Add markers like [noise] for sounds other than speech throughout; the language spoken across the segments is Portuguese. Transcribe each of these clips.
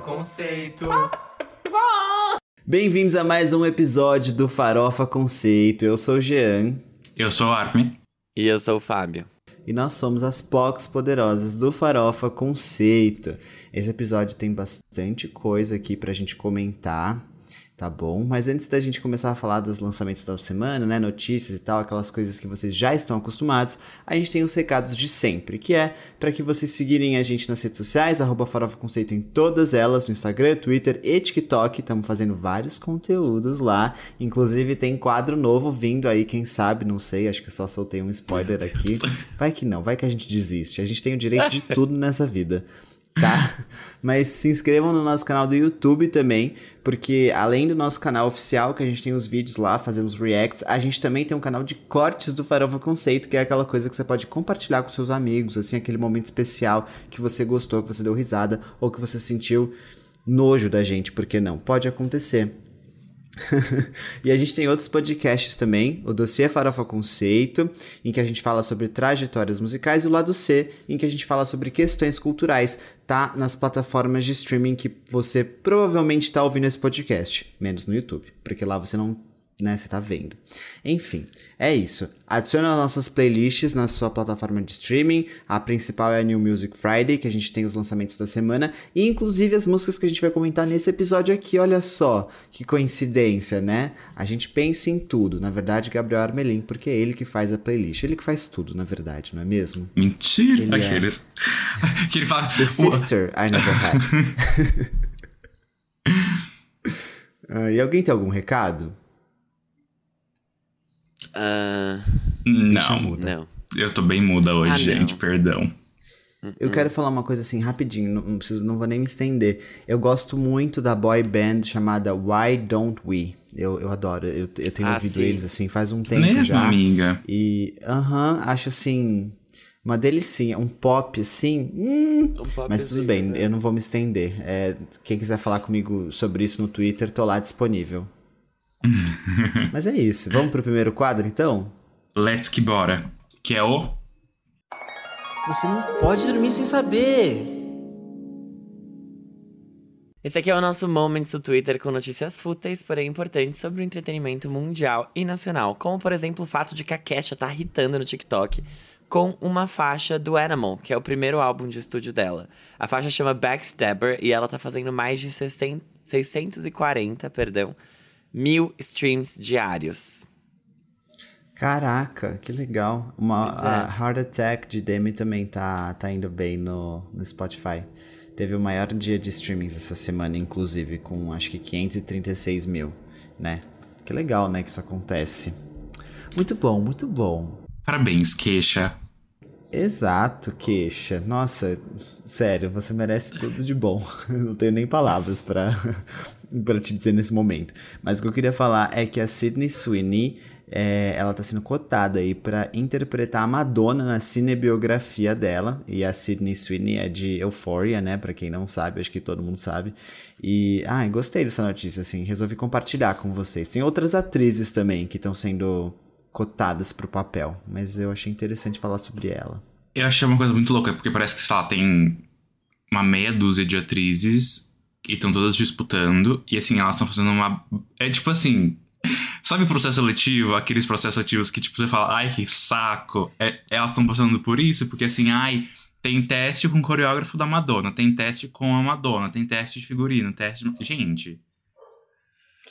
Conceito. Bem-vindos a mais um episódio do Farofa Conceito. Eu sou o Jean. Eu sou o Armin. E eu sou o Fábio. E nós somos as POCs poderosas do Farofa Conceito. Esse episódio tem bastante coisa aqui pra gente comentar tá bom? Mas antes da gente começar a falar dos lançamentos da semana, né, notícias e tal, aquelas coisas que vocês já estão acostumados, a gente tem os recados de sempre, que é para que vocês seguirem a gente nas redes sociais, arroba Farofa Conceito em todas elas, no Instagram, Twitter e TikTok, estamos fazendo vários conteúdos lá, inclusive tem quadro novo vindo aí, quem sabe, não sei, acho que só soltei um spoiler aqui, [laughs] vai que não, vai que a gente desiste, a gente tem o direito de tudo nessa vida tá? [laughs] Mas se inscrevam no nosso canal do YouTube também, porque além do nosso canal oficial, que a gente tem os vídeos lá, fazemos reacts, a gente também tem um canal de cortes do Farofa Conceito, que é aquela coisa que você pode compartilhar com seus amigos, assim, aquele momento especial que você gostou, que você deu risada, ou que você sentiu nojo da gente, porque não? Pode acontecer. [laughs] e a gente tem outros podcasts também, o Dossiê Farofa Conceito, em que a gente fala sobre trajetórias musicais, e o Lado C, em que a gente fala sobre questões culturais, tá nas plataformas de streaming que você provavelmente está ouvindo esse podcast, menos no YouTube, porque lá você não né? Você tá vendo. Enfim, é isso. Adicione as nossas playlists na sua plataforma de streaming. A principal é a New Music Friday, que a gente tem os lançamentos da semana. E inclusive as músicas que a gente vai comentar nesse episódio aqui. Olha só, que coincidência, né? A gente pensa em tudo. Na verdade, Gabriel Armelin, porque é ele que faz a playlist. Ele que faz tudo, na verdade, não é mesmo? Mentira! Ele Aqueles. É... [laughs] que ele fala. The sister I never had. uh, [laughs] [laughs] e alguém tem algum recado? Uh, não, não. Eu tô bem muda hoje, ah, gente, perdão. Eu quero falar uma coisa assim rapidinho, não, preciso, não vou nem me estender. Eu gosto muito da boy band chamada Why Don't We. Eu, eu adoro, eu, eu tenho ah, ouvido sim. eles assim faz um tempo Mesmo, já. amiga. E, aham, uh -huh, acho assim, uma delicinha, um pop assim. Hum, um pop mas tudo bem, né? eu não vou me estender. É, quem quiser falar comigo sobre isso no Twitter, tô lá disponível. [laughs] Mas é isso. Vamos pro primeiro quadro, então? Let's que bora. Que é o... Você não pode dormir sem saber. Esse aqui é o nosso Moments do Twitter com notícias fúteis, porém importantes sobre o entretenimento mundial e nacional. Como, por exemplo, o fato de que a Kesha tá irritando no TikTok com uma faixa do Animal, que é o primeiro álbum de estúdio dela. A faixa chama Backstabber e ela tá fazendo mais de 60, 640, perdão, mil streams diários. Caraca, que legal. Uma, é. A Heart Attack de Demi também tá, tá indo bem no, no Spotify. Teve o maior dia de streamings essa semana, inclusive, com acho que 536 mil, né? Que legal, né, que isso acontece. Muito bom, muito bom. Parabéns, queixa. Exato, queixa. Nossa, sério, você merece tudo de bom. [laughs] Não tenho nem palavras para para te dizer nesse momento. Mas o que eu queria falar é que a Sydney Sweeney é, ela está sendo cotada aí para interpretar a Madonna na cinebiografia dela. E a Sydney Sweeney é de Euphoria, né? Para quem não sabe, acho que todo mundo sabe. E, ah, gostei dessa notícia, assim. Resolvi compartilhar com vocês. Tem outras atrizes também que estão sendo cotadas pro papel, mas eu achei interessante falar sobre ela. Eu achei uma coisa muito louca, porque parece que, sei lá, tem uma meia dúzia de atrizes e estão todas disputando, e assim, elas estão fazendo uma. É tipo assim. Sabe o processo seletivo? Aqueles processos seletivos que, tipo, você fala, ai, que saco. É, elas estão passando por isso, porque assim, ai, tem teste com o coreógrafo da Madonna, tem teste com a Madonna, tem teste de figurino, teste. De... Gente.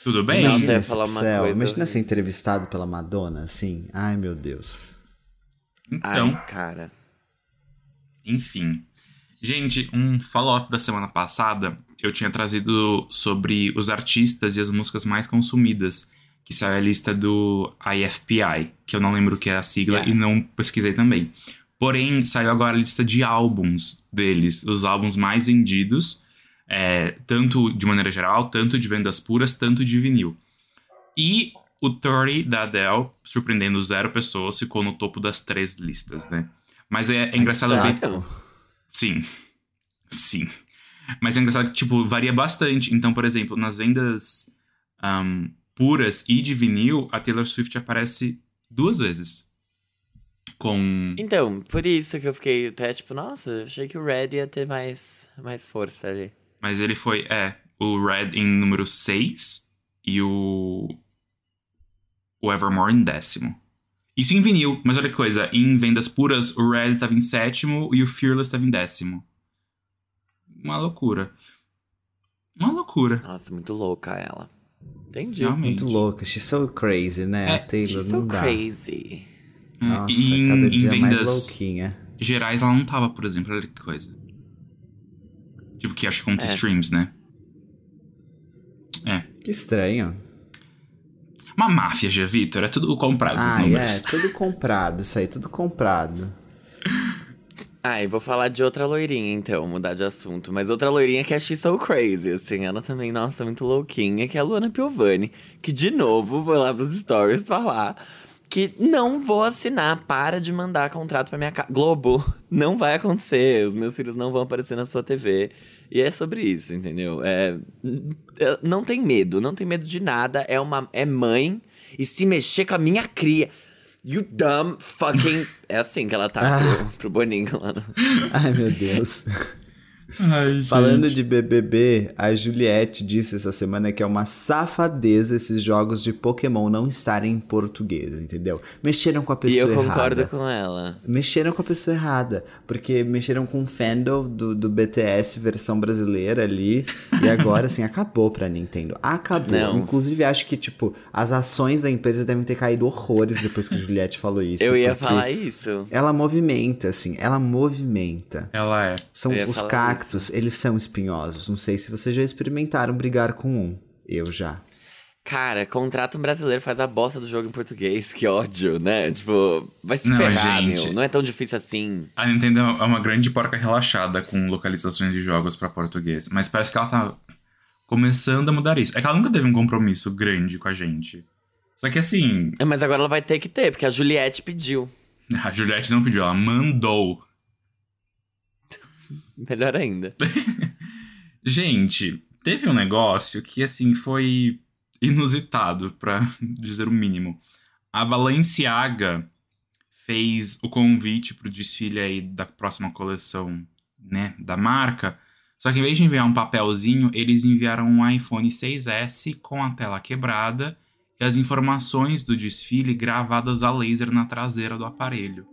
Tudo bem? Não, você ia falar uma céu. coisa. Imagina ser entrevistado pela Madonna, assim. Ai, meu Deus. Então. Ai, cara. Enfim. Gente, um follow-up da semana passada, eu tinha trazido sobre os artistas e as músicas mais consumidas, que saiu a lista do IFPI, que eu não lembro o que é a sigla yeah. e não pesquisei também. Porém, saiu agora a lista de álbuns deles, os álbuns mais vendidos é, tanto de maneira geral, tanto de vendas puras, tanto de vinil. E o 30 da Adele, surpreendendo zero pessoas, ficou no topo das três listas, né? Mas é, é engraçado ver. Sim. Sim. Mas é engraçado que, tipo, varia bastante. Então, por exemplo, nas vendas um, puras e de vinil, a Taylor Swift aparece duas vezes. Com. Então, por isso que eu fiquei até tipo, nossa, achei que o Red ia ter mais, mais força ali. Mas ele foi, é, o Red em número 6 e o. O Evermore em décimo. Isso em vinil, mas olha que coisa, em vendas puras, o Red estava em sétimo e o Fearless estava em décimo. Uma loucura. Uma loucura. Nossa, muito louca ela. Entendi. Realmente. Muito louca. She's so crazy, né? É, Taylor She's não so dá. crazy. Nossa, e em, cada em dia mais vendas louquinha. gerais ela não tava, por exemplo, olha que coisa. Tipo, que acho que conta É. streams, né? É. Que estranho. Uma máfia, Gia Vitor. É tudo comprado esses Ah, números. é, tudo comprado, isso aí, tudo comprado. [laughs] E vou falar de outra loirinha, então, mudar de assunto. Mas outra loirinha que é She's So Crazy, assim. Ela também, nossa, muito louquinha, que é a Luana Piovani. Que, de novo, foi lá pros stories falar que não vou assinar, para de mandar contrato pra minha casa. Globo, [laughs] não vai acontecer, os meus filhos não vão aparecer na sua TV. E é sobre isso, entendeu? É, não tem medo, não tem medo de nada. É uma é mãe e se mexer com a minha cria. You dumb fucking. [laughs] É assim que ela tá pro, pro Boninho lá no. Ai, meu Deus. [laughs] Ai, [laughs] Falando de BBB, a Juliette disse essa semana que é uma safadeza esses jogos de Pokémon não estarem em português, entendeu? Mexeram com a E pessoa eu concordo errada. com ela. Mexeram com a pessoa errada, porque mexeram com o fandom do, do BTS versão brasileira ali, e agora, assim, [laughs] acabou pra Nintendo. Acabou. Não. Inclusive, acho que, tipo, as ações da empresa devem ter caído horrores depois que a Juliette falou isso. eu ia falar isso. Ela movimenta, assim, ela movimenta. Ela é. São os falar cactos, eles são espinhosos. Não sei se vocês já experimentaram brigar com um. Eu já. Cara, contrato um brasileiro faz a bosta do jogo em português. [laughs] Que ódio, né? Tipo, vai se Não, ferrar, gente. meu. Não é tão difícil assim. A Nintendo é uma grande porca relaxada com localizações de jogos pra português. Mas parece que ela tá começando a mudar isso. É que ela nunca teve um compromisso grande com a gente. Só que assim, É, Mas agora ela vai ter que ter, porque a Juliette pediu. [laughs] a Juliette não pediu, ela mandou. [laughs] Melhor ainda. [laughs] Gente, teve um negócio que, assim, foi inusitado, pra [laughs] dizer o mínimo. A Balenciaga fez o convite pro desfile aí da próxima coleção, né, da marca. Só que em vez de enviar um papelzinho, eles enviaram um iPhone 6S com a tela quebrada e as informações do desfile gravadas a laser na traseira do aparelho.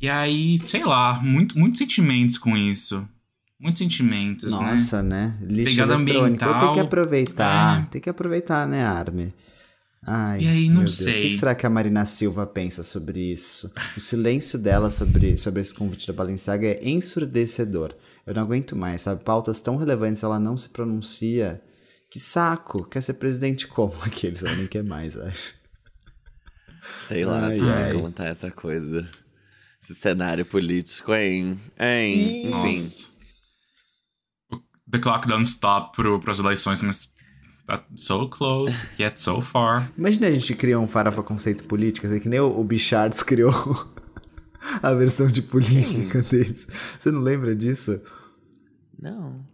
E aí, sei lá, muito, muitos sentimentos com isso. Muitos sentimentos, né? Nossa, né? Lixo Pegada eletrônico. Tem que ambiental. aproveitar. É. Tem que aproveitar, né, Armin? Ai, E aí, não meu Deus. O que sei. será que a Marina Silva pensa sobre isso? O silêncio dela sobre, sobre esse convite da Balenciaga é ensurdecedor. Eu não aguento mais, sabe? Pautas tão relevantes, ela não se pronuncia. Que saco! Quer ser presidente como? [laughs] Aqueles, ela nem quer mais, acho. Sei lá, Ai, ai. tá essa coisa. Esse cenário político, hein? Hein? Enfim. Nossa. O- The clock don't stop pro, pras eleições, mas tá so close, yet so far. Imagina a gente criar um farofa conceito político, assim, que nem o, o Bichards [laughs] criou a versão de política deles. Você não lembra disso? Não.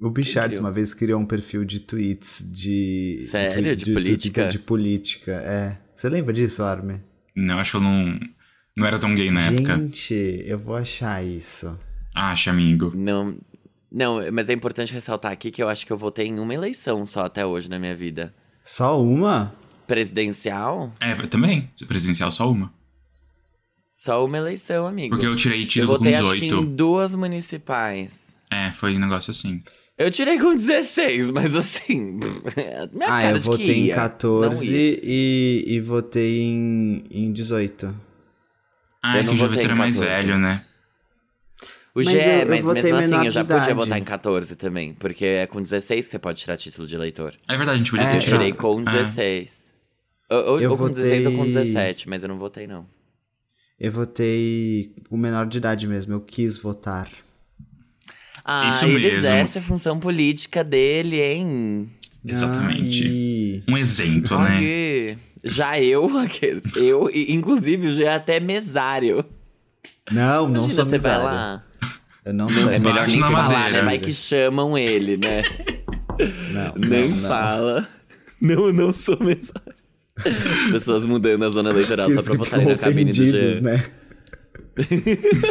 O Bichards uma vez criou um perfil de tweets de. Sério? De política? De, política, é. Você lembra disso, Armin? Não, acho que eu não, não era tão gay na época. Gente, eu vou achar isso. Acha, amigo. Não. Não, mas é importante ressaltar aqui que eu acho que eu votei em uma eleição só até hoje na minha vida. Só uma? Presidencial? É, eu também. Presencial só uma. Só uma eleição, amigo. Porque eu tirei Eu título com votei acho que 18. em duas municipais. É, foi um negócio assim. Eu tirei com 16, mas assim. [laughs] Minha ah, cara eu de votei que em ia. Não 14 ia. e, e votei em, em 18. Ah, Eu é não que o votei Vitor é mais 14. velho, né? O Mas G, eu- eu mas votei mesmo assim eu já de podia idade. votar em 14 também. Porque é com 16 que você pode tirar título de eleitor. É verdade, a gente podia É, ter Eu tirado. tirei com É. 16. Ou, ou- Eu ou com 16 ou com votei- 17, mas eu não votei, não. Eu votei o menor de idade mesmo, eu quis votar. Ah, Isso ele mesmo. exerce a função política dele, hein? Exatamente. Ai. Um exemplo, né? Já eu, [laughs] aqueles, eu, e, inclusive, o G é até mesário. Não, não Imagina, sou você vai mesário. lá. Eu não sou É melhor nem falar, madeira. né? Vai que chamam ele, né? Não, Nem não, não. fala. Não, eu não sou mesário. As pessoas mudando a zona eleitoral só pra votarem na cabine do G. né? [laughs]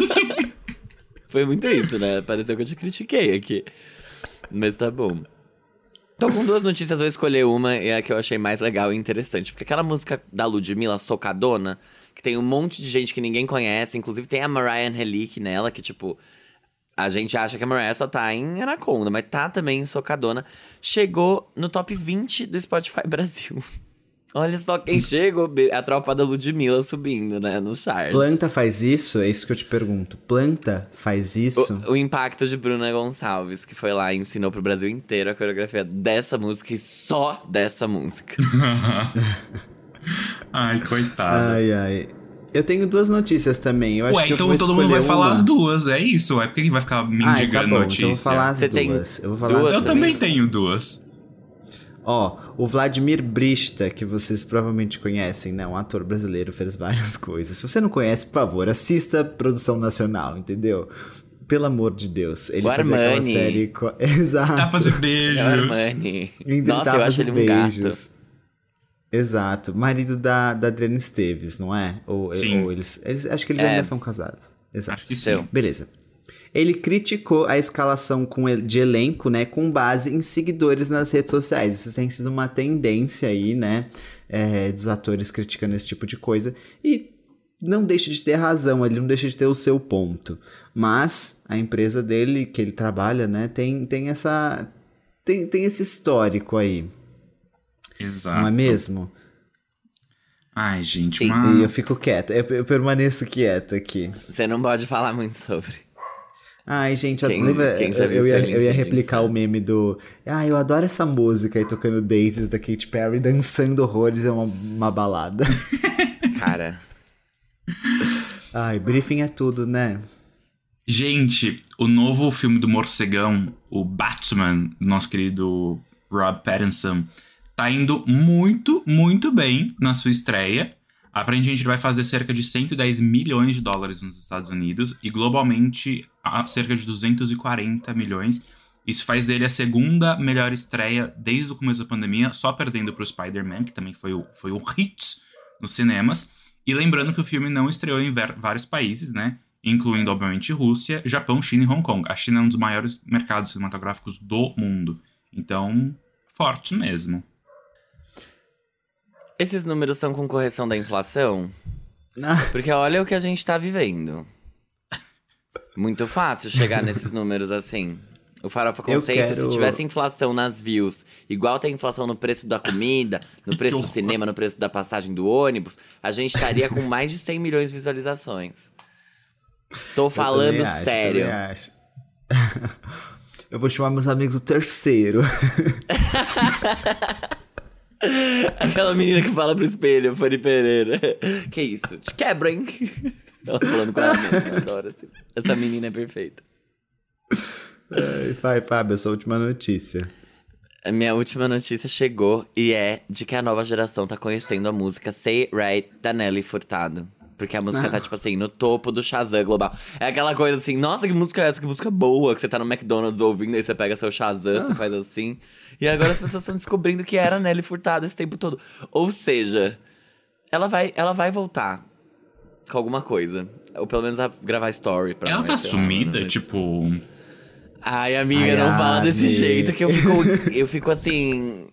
Foi muito isso, né? Pareceu que eu te critiquei aqui. Mas tá bom. Tô com duas notícias, vou escolher uma e a que eu achei mais legal e interessante. Porque aquela música da Ludmilla, Socadona, que tem um monte de gente que ninguém conhece, inclusive tem a Mariah Helick nela, que tipo. A gente acha que a Mariah só tá em Anaconda, mas tá também em Socadona. Chegou no top 20 do Spotify [laughs] Brasil. Olha só quem chegou, a tropa da Ludmilla subindo, né, no charts. Planta faz isso? É isso que eu te pergunto. Planta faz isso? O, o, impacto de Bruna Gonçalves, que foi lá e ensinou pro Brasil inteiro a coreografia dessa música e só dessa música. [laughs] ai, coitada. Ai, ai. Eu tenho duas notícias também. Eu acho Ué, que então todo mundo vai uma. falar as duas, é isso? É porque que vai ficar me indigando ah, tá bom, notícia? Então eu vou falar as Você duas. Tem eu vou falar duas Eu também tenho duas. Ó, o Vladimir Brista, que vocês provavelmente conhecem, né? Um ator brasileiro, fez várias [laughs] coisas. Se você não conhece, por favor, assista Produção Nacional, entendeu? Pelo amor de Deus. Ele fez aquela série. Co... [laughs] Exato. Tapas de beijos. Armani. Nossa, eu acho ele um gato. Exato. Marido da, da Adriana Esteves, não é? Ou, sim. Ou eles, eles. Acho que eles é. ainda são casados. Exato. Acho que sim. Beleza. Ele criticou a escalação de elenco, né, com base em seguidores nas redes sociais. Isso tem sido uma tendência aí, né, é, dos atores criticando esse tipo de coisa. E não deixa de ter razão, ele não deixa de ter o seu ponto. Mas a empresa dele, que ele trabalha, né, tem, tem essa. Tem, tem esse histórico aí. Exato. Não é mesmo? Ai, gente, Sim. E eu fico quieto, eu, eu permaneço quieto aqui. Você não pode falar muito sobre. Ai, gente, quem, lembra? Quem eu, eu, ia, eu ia replicar o meme do. Ah, eu adoro essa música aí tocando Daisies da Katy Perry, dançando horrores, é uma, uma balada. [laughs] Cara. Ai, briefing é tudo, né? Gente, o novo filme do Morcegão, o Batman, do nosso querido Rob Pattinson, tá indo muito, muito bem na sua estreia. Aparentemente, ele vai fazer cerca de 110 milhões de dólares nos Estados Unidos e globalmente cerca de 240 milhões. Isso faz dele a segunda melhor estreia desde o começo da pandemia, só perdendo para o Spider-Man, que também foi, o, foi um hit nos cinemas. E lembrando que o filme não estreou em vários países, né? Incluindo, obviamente, Rússia, Japão, China e Hong Kong. A China é um dos maiores mercados cinematográficos do mundo. Então, forte mesmo. Esses números são com correção da inflação? [laughs] Porque olha o que a gente tá vivendo. Muito fácil chegar nesses números assim. O Farofa Conceito, quero... se tivesse inflação nas views, igual tem inflação no preço da comida, no preço do cinema, no preço da passagem do ônibus, a gente estaria com mais de 100 milhões de visualizações. Tô falando eu sério. Eu, acho. [laughs] eu vou chamar meus amigos do terceiro. [laughs] Aquela menina que fala pro espelho, Fanny Pereira. Que isso? Te quebra, hein? Ela falando com ela mesma, adoro assim. Essa menina é perfeita. vai, Fábio, a sua última notícia. A minha última notícia chegou e é de que a nova geração tá conhecendo a música Say Right da Nelly Furtado. Porque a música ah. tá, tipo assim, no topo do Shazam global. É aquela coisa assim, nossa, que música é essa? Que música boa. Que você tá no McDonald's ouvindo, aí você pega seu Shazam, ah. você faz assim. E agora as pessoas estão descobrindo que era Nelly Furtado esse tempo todo. Ou seja, ela vai, ela vai voltar com alguma coisa. Ou pelo menos a gravar story pra Ela tá sumida, tipo. Ai, amiga, Ai, não fala desse jeito que eu fico, eu fico assim,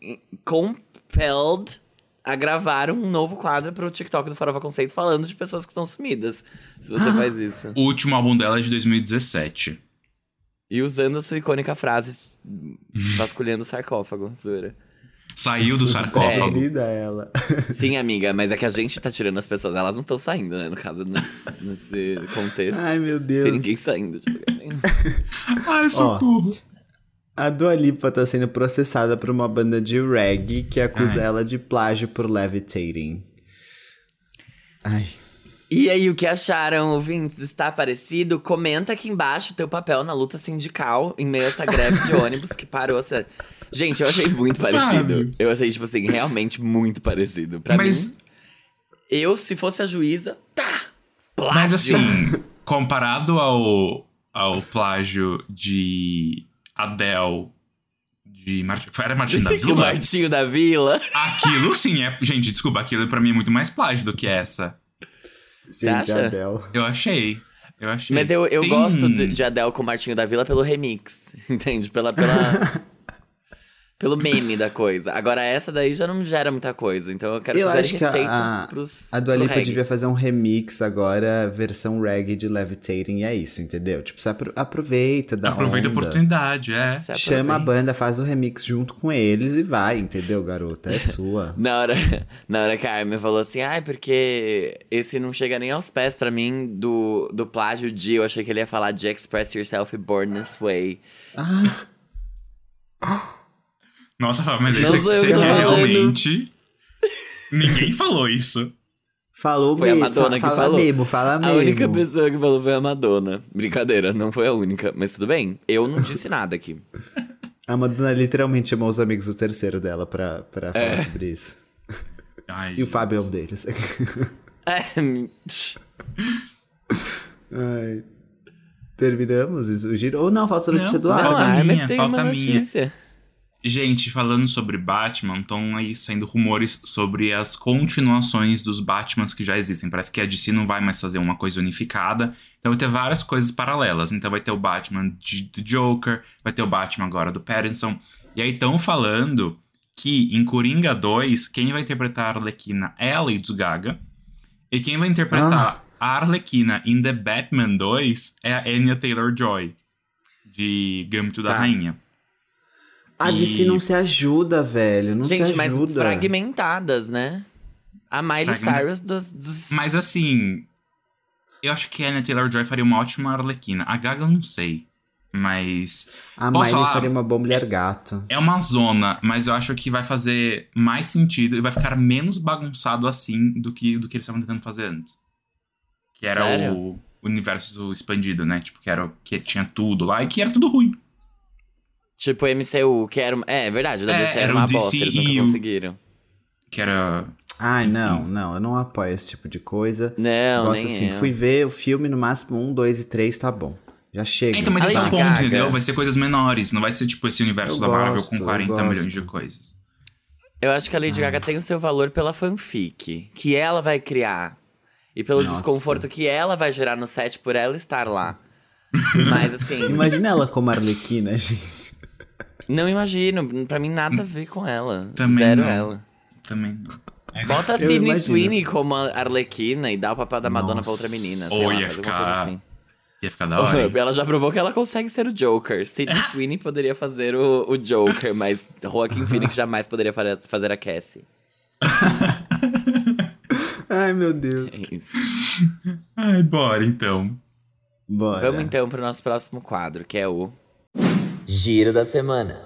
compelled a gravar um novo quadro pro TikTok do Farofa Conceito falando de pessoas que estão sumidas. Se você faz isso. O último álbum dela é de 2017. E usando a sua icônica frase vasculhando o sarcófago, Zura. Saiu do sarcófago. É. ela. [laughs] Sim, amiga, mas é que a gente tá tirando as pessoas. Elas não estão saindo, né? No caso, nesse, nesse contexto. Ai, meu Deus. Tem ninguém saindo de lugar nenhum. Ai, socorro. Ó, a Dua Lipa tá sendo processada por uma banda de reggae que acusa Ai. ela de plágio por levitating. Ai. E aí, o que acharam, ouvintes? Está parecido? Comenta aqui embaixo o teu papel na luta sindical em meio a essa greve de [laughs] ônibus que parou. Gente, eu achei muito parecido. Eu achei, tipo assim, realmente muito parecido. Pra Mas... mim, eu, se fosse a juíza, tá! Plágio. Mas assim, comparado ao, ao plágio de Adele de Martin, era Martinho da [laughs] Vila? Martinho da Vila. Aquilo sim é. Gente, desculpa, aquilo pra mim é muito mais plágio do que essa. Gente, Adele. Eu achei. Eu achei. Mas eu, eu Tem- gosto de, de Adele com Martinho da Vila pelo remix, [laughs] entende? Pela, pela, [laughs] pelo meme da coisa. Agora essa daí já não gera muita coisa, então eu quero Eu que gere acho que a- receita a- pros A Dua Lipa devia fazer um remix agora, versão reggae de Levitating, e é isso, entendeu? Tipo, você apro- aproveita da Aproveita a onda, oportunidade, é. Chama a banda, faz o remix junto com eles e vai, entendeu, garota? É sua. [laughs] Na hora, na hora que a Armin falou assim, ai, porque esse não chega nem aos pés pra mim do, do plágio de. Eu achei que ele ia falar de Express Yourself Born This Way. [laughs] Nossa, Fábio, mas aí Não você, sou eu você que tô quer falando. realmente. Ninguém falou isso. Falou Foi a mesmo, Madonna fa- que fala falou. mesmo, fala A mesmo. única pessoa que falou foi a Madonna. Brincadeira, não foi a única, mas tudo bem. Eu não disse nada aqui. A Madonna literalmente chamou os amigos do terceiro dela pra, pra falar É. sobre isso. Ai, E o Fábio é um deles. [laughs] É, Ai. Terminamos isso, o giro? Ou não, falta a notícia Não, do falta ar. não, a minha, Armin tem falta uma minha. notícia. Gente, falando sobre Batman, estão aí saindo rumores sobre as continuações dos Batmans que já existem. Parece que a DC não vai mais fazer uma coisa unificada. Então vai ter várias coisas paralelas. Então vai ter o Batman de, do Joker, vai ter o Batman agora do Pattinson. E aí estão falando que em Coringa 2, quem vai interpretar a Arlequina é a Lady Gaga. E quem vai interpretar a Arlequina em The Batman 2 é a Anya Taylor-Joy. De Gambito da Tá. Rainha. A DC E- não se ajuda, velho. Não Gente, se mas ajuda. fragmentadas, né? A Miley Fragmen- Cyrus dos, dos... Mas assim, eu acho que a Anya Taylor-Joy faria uma ótima Arlequina. A Gaga eu não sei, mas A Miley falar? faria uma boa mulher gato. é uma zona, mas eu acho que vai fazer mais sentido e vai ficar menos bagunçado assim do que do que eles estavam tentando fazer antes. Que era Sério? o universo expandido, né? Tipo, que era que tinha tudo lá e que era tudo ruim. Tipo, MCU, que era... É, é verdade, o da É, DC era era o uma bosta, eles nunca conseguiram. Que era Ai, não, não, eu não apoio esse tipo de coisa. Não, Gosto nem assim, eu. fui ver o filme no máximo um, dois e três, tá bom. Já chega. Então, mas A esse é o Lady ponto, Gaga- entendeu? Vai ser coisas menores. Não vai ser tipo esse universo Eu da Marvel gosto, com eu 40 gosto. milhões de coisas. Eu acho que a Lady Gaga tem o seu valor pela fanfic, que ela vai criar. E pelo Nossa. desconforto que ela vai gerar no set por ela estar lá. [laughs] Mas assim, Imagina ela como Arlequina, gente. Não imagino. Pra mim, nada a ver com ela. Também Zero não. ela. Também não. Bota a imagino. Sweeney como a Arlequina e dá o papel da Madonna pra Nossa. outra menina. Sei Ou lá, ia ficar- assim. Ia ficar da hora. hein? Ela já provou que ela consegue ser o Joker. Sydney [laughs] Sweeney poderia fazer o, o Joker, mas Joaquin [laughs] Phoenix jamais poderia fa- fazer a Cassie. [laughs] Ai, meu Deus. É isso. Ai, bora então. Bora. Vamos então pro nosso próximo quadro, que é o Giro da Semana.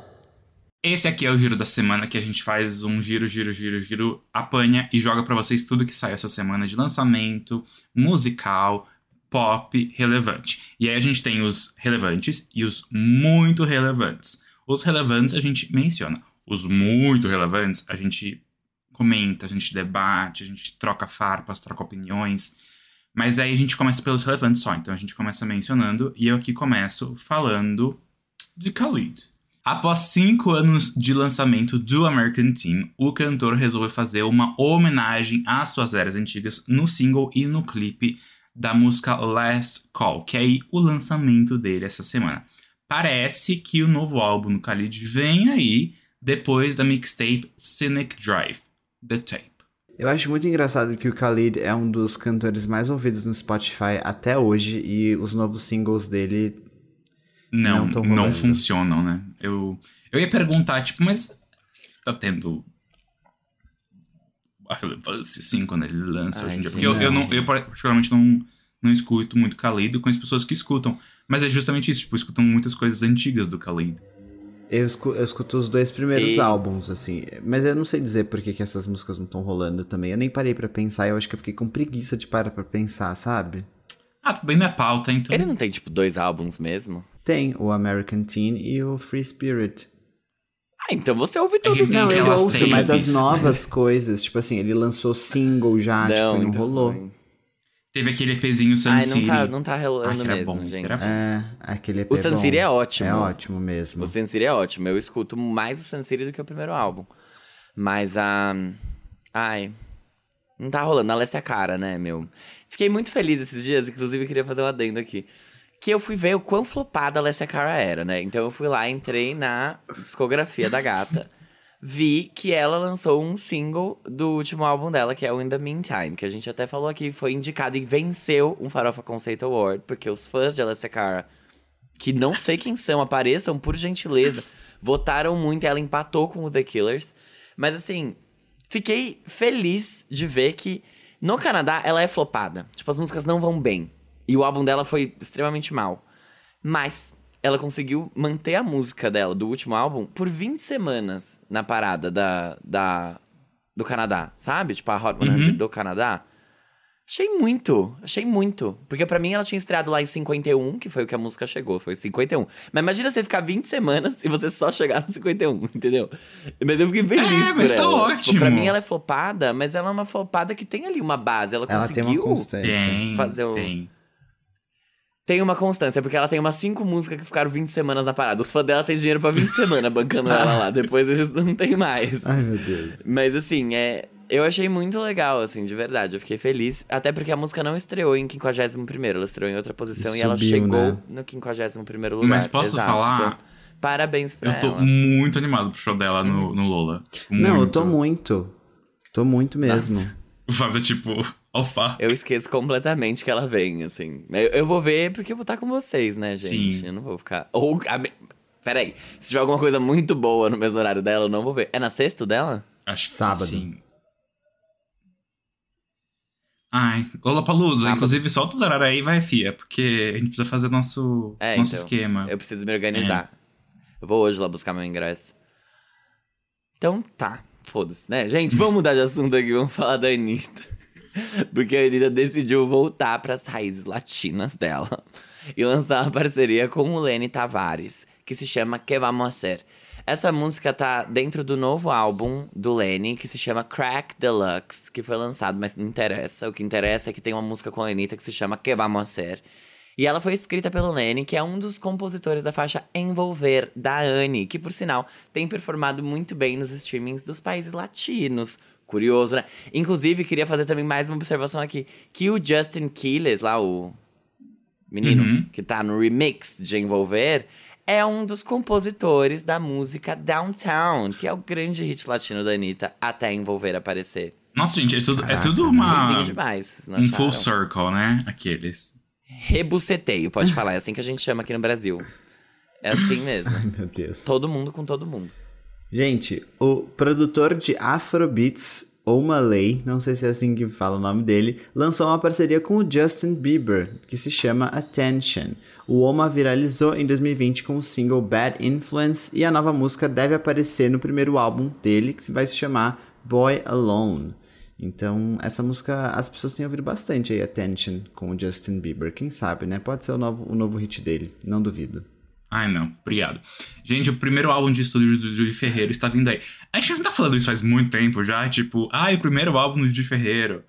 Esse aqui é o giro da semana que a gente faz um giro, giro, giro, giro, apanha e joga pra vocês tudo que saiu essa semana de lançamento, musical, pop, relevante. E aí a gente tem os relevantes e os muito relevantes. Os relevantes a gente menciona. Os muito relevantes a gente comenta, a gente debate, a gente troca farpas, troca opiniões. Mas aí a gente começa pelos relevantes só. Então a gente começa mencionando e eu aqui começo falando de Khalid. Após cinco anos de lançamento do American Team, o cantor resolveu fazer uma homenagem às suas eras antigas no single e no clipe da música Last Call, que é aí o lançamento dele essa semana. Parece que o novo álbum do Khalid vem aí depois da mixtape Cynic Drive, The Tape. Eu acho muito engraçado que o Khalid é um dos cantores mais ouvidos no Spotify até hoje e os novos singles dele. Não, Não não, rolando. funcionam, né? Eu, eu ia perguntar, tipo, mas tá tendo a relevância, sim, quando ele lança Ai, hoje em dia? Porque eu, eu, não, eu particularmente não, não escuto muito Khalid com as pessoas que escutam. Mas é justamente isso, tipo, escutam muitas coisas antigas do Khalid. Eu escuto, eu escuto os dois primeiros Sim. álbuns, assim. Mas eu não sei dizer por que, que essas músicas não estão rolando também. Eu nem parei pra pensar, eu acho que eu fiquei com preguiça de parar pra pensar, sabe? Ah, tudo bem na pauta, então. Ele não tem, tipo, dois álbuns mesmo? Tem o American Teen e o Free Spirit. Ah, então você ouve tudo. Não, eu ouço, mas as novas coisas, tipo assim, ele lançou single já, tipo, e não então rolou. Teve aquele EPzinho Sun Ai, City. não tá, não tá Ah, rolando que era mesmo, bom, gente. será? É, aquele EP O Sun bom. City é ótimo. É ótimo mesmo. O Sin City é ótimo. Eu escuto mais o Sin City do que o primeiro álbum. Mas a. ai. Não tá rolando. Alessia Cara, né, meu? Fiquei muito feliz esses dias, inclusive eu queria fazer um adendo aqui. Que eu fui ver o quão flopada a Alessia Cara era, né? Então eu fui lá, entrei na discografia da gata. Vi que ela lançou um single do último álbum dela, que é o In The Meantime, que a gente até falou aqui, foi indicado e venceu um Farofa Conceito Award, porque os fãs de Alessia Cara, que não sei quem são, apareçam por gentileza, votaram muito e ela empatou com o The Killers. Mas assim, fiquei feliz de ver que no Canadá ela é flopada. Tipo, as músicas não vão bem. E o álbum dela foi extremamente mal. Mas ela conseguiu manter a música dela, do último álbum, por 20 semanas na parada da, da, do Canadá, sabe? Tipo, a Hot 100 Uhum. do Canadá. Achei muito, achei muito. Porque pra mim ela tinha estreado lá em 51, que foi o que a música chegou, foi 51. Mas imagina você ficar 20 semanas e você só chegar no 51, [laughs] entendeu? Mas eu fiquei feliz É, por mas tá ela. ótimo. Tipo, pra mim ela é flopada, mas ela é uma flopada que tem ali uma base. Ela Ela tem conseguiu uma. Tem, fazer o- tem. Tem uma constância, porque ela tem umas cinco músicas que ficaram 20 semanas na parada. Os fãs dela têm dinheiro pra 20 semanas bancando ela lá. [laughs] Depois eles não tem mais. Ai, meu Deus. Mas assim, é. Eu achei muito legal, assim, de verdade. Eu fiquei feliz. Até porque a música não estreou em 51 ela estreou em outra posição e, ela Subiu, chegou né? no 51 lugar. Mas posso Exato. falar? Então, parabéns pra Eu tô ela. muito animado pro show dela no, no Lola. Não, eu tô muito. muito. Tô muito mesmo. O Fábio é alfa. Eu esqueço completamente que ela vem, assim. Eu, eu vou ver porque eu vou estar com vocês, né, gente? Sim. Eu não vou ficar. Ou. a Peraí, se tiver alguma coisa muito boa no mesmo horário dela, eu não vou ver. É na sexta dela? Acho que Sábado. sim. Ai, Lollapalooza, Sábado. inclusive solta os horários aí e vai, fia, porque a gente precisa fazer nosso, É, nosso então. esquema. Eu preciso me organizar. Eu vou hoje lá buscar meu ingresso. Então tá, foda-se, né? Gente, vamos mudar de assunto aqui, vamos falar da Anitta. Porque a Anitta decidiu voltar pras raízes latinas dela e lançar uma parceria com o Lenny Tavares, que se chama Que Vamos Hacer. Essa música tá dentro do novo álbum do Lenny, que se chama Crack Deluxe, que foi lançado, mas não interessa. O que interessa é que tem uma música com a Anitta que se chama Que Vamos Hacer. E ela foi escrita pelo Lenny, que é um dos compositores da faixa Envolver, da Anne, que por sinal tem performado muito bem nos streamings dos países latinos. Curioso, né? Inclusive, queria fazer também mais uma observação aqui: que o Justin Quiles, lá, o menino Uhum. que tá no remix de Envolver, é um dos compositores da música Downtown, que é o grande hit latino da Anitta até Envolver aparecer. Nossa, gente, é tudo, é Caraca. tudo uma, demais, um full circle, né? Aqueles. Rebuceteio, pode falar, é assim que a gente chama aqui no Brasil. É assim mesmo. [laughs] Ai, meu Deus. Todo mundo com todo mundo. Gente, o produtor de Afrobeats, Omalay, não sei se é assim que fala o nome dele, lançou uma parceria com o Justin Bieber, que se chama Attention. O Oma viralizou em 2020 com o single Bad Influence e a nova música deve aparecer no primeiro álbum dele, que vai se chamar Boy Alone. Então, essa música as pessoas têm ouvido bastante aí, Attention, com o Justin Bieber. Quem sabe, né? Pode ser o novo, o novo hit dele, não duvido. Ai, não. Obrigado. Gente, o primeiro álbum de estúdio do Júlio Ferreiro está vindo aí. A gente não tá falando isso faz muito tempo já, tipo, ai, o primeiro álbum do Júlio Ferreiro.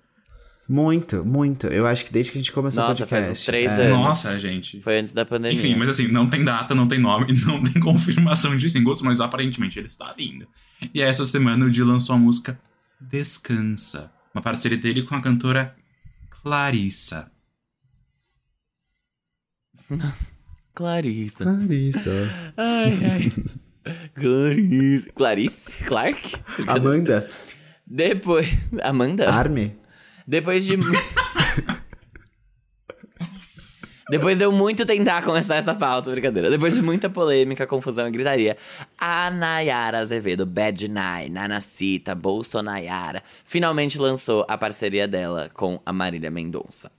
Muito, muito. Eu acho que desde que a gente começou Nossa, o podcast. faz uns três é, anos. Nossa, gente. Foi antes da pandemia. Enfim, mas assim, não tem data, não tem nome, [laughs] não tem confirmação de singles, mas aparentemente ele está vindo. E essa semana o Di lançou a música Descansa, uma parceria dele com a cantora Clarissa. [laughs] Clarissa. Larissa. Ai, ai. [laughs] Clarice. Clarice? Clark? Amanda. Depois. Amanda? Arme. Depois de. Depois de eu muito tentar começar essa pauta, brincadeira. Depois de muita polêmica, confusão e gritaria, a Nayara Azevedo, Bad Nine, Nanacita, Bolsonayara, finalmente lançou a parceria dela com a Marília Mendonça.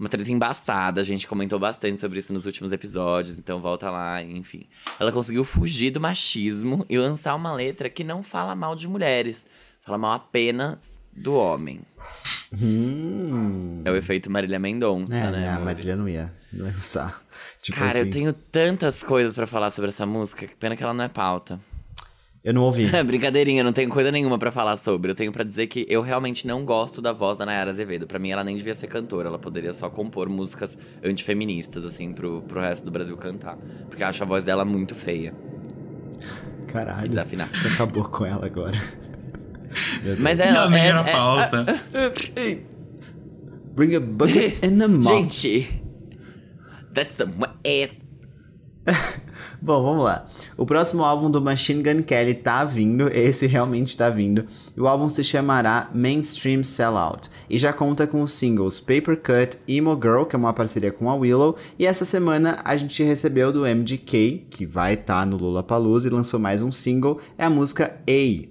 Uma treta embaçada, a gente comentou bastante sobre isso nos últimos episódios, então volta lá, enfim. Ela conseguiu fugir do machismo e lançar uma letra que não fala mal de mulheres, fala mal apenas do homem. Hum. É o efeito Marília Mendonça, É, né? né? A? Marília não ia lançar. Tipo Cara, assim. eu tenho tantas coisas pra falar sobre essa música, que pena que ela não é pauta. Eu não ouvi. [laughs] Brincadeirinha, eu não tenho coisa nenhuma pra falar sobre. Eu tenho pra dizer que eu realmente não gosto da voz da Nayara Azevedo. Pra mim, ela nem devia ser cantora. Ela poderia só compor músicas antifeministas, assim, pro, pro resto do Brasil cantar. Porque eu acho a voz dela muito feia. Caralho. Desafinar. Você acabou com ela agora. [laughs] Mas é. Não, é, era é- pauta. Bring a bucket and a mop. Gente, that's some ass. [laughs] Bom, vamos lá. O próximo álbum do Machine Gun Kelly tá vindo, esse realmente tá vindo. O álbum se chamará Mainstream Sellout e já conta com os singles Paper Cut e Emo Girl, que é uma parceria com a Willow. E essa semana a gente recebeu do MGK, que vai estar tá no Lollapalooza e lançou mais um single, é a música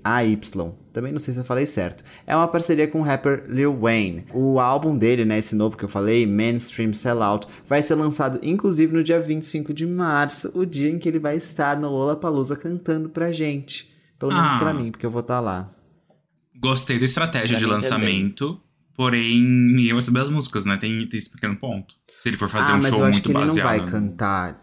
A, A-Y. Também não sei se eu falei certo. É uma parceria com o rapper Lil Wayne. O álbum dele, né, esse novo que eu falei, Mainstream Sellout, vai ser lançado inclusive no dia 25 de março, o dia em que ele vai estar no Lollapalooza cantando pra gente. Pelo menos Ah. pra mim, porque eu vou estar lá. Gostei da estratégia Pra de lançamento, porém ninguém vai saber as músicas, né? Tem, tem esse pequeno ponto. Se ele for fazer ah, um mas show eu acho muito que ele não vai cantar.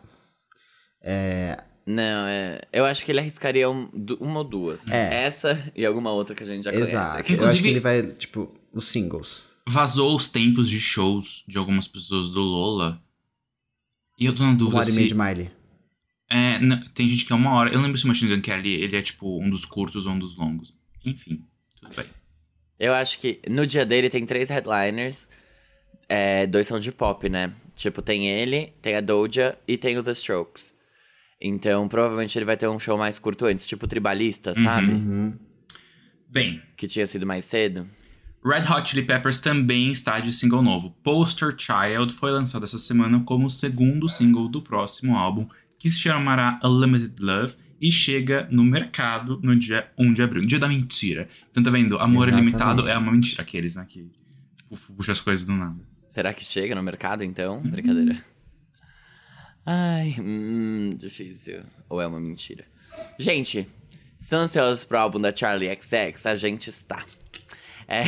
Não, é. Eu acho que ele arriscaria um- uma ou duas. É. Essa e alguma outra que a gente já Exato. conhece. Eu acho que ele vai, tipo, os singles. Vazou os tempos de shows de algumas pessoas do Lola. E eu tô na Uma dúvida hora e meia de Miley. É, não, tem gente que é uma hora. Eu lembro se o Machine Gun Kelly ele é tipo um dos curtos ou um dos longos. Enfim, tudo bem. Eu acho que no dia dele tem três headliners. É, dois são de pop, né? Tipo, tem ele, tem a Doja e tem o The Strokes. Então, provavelmente ele vai ter um show mais curto antes, tipo Tribalista, sabe? Bem, Que tinha sido mais cedo. Red Hot Chili Peppers também está de single novo. Poster Child foi lançado essa semana como o segundo single do próximo álbum, que se chamará Unlimited Love e chega no mercado no dia 1 de abril, dia da mentira. Então tá vendo? Amor Exatamente. ilimitado é uma mentira. Aqueles, né, que tipo, puxa as coisas do nada. Será que chega no mercado, então? Brincadeira. Ai, hum, difícil. Ou é uma mentira? Gente, estão ansiosos pro álbum da Charlie XX? A gente está. É,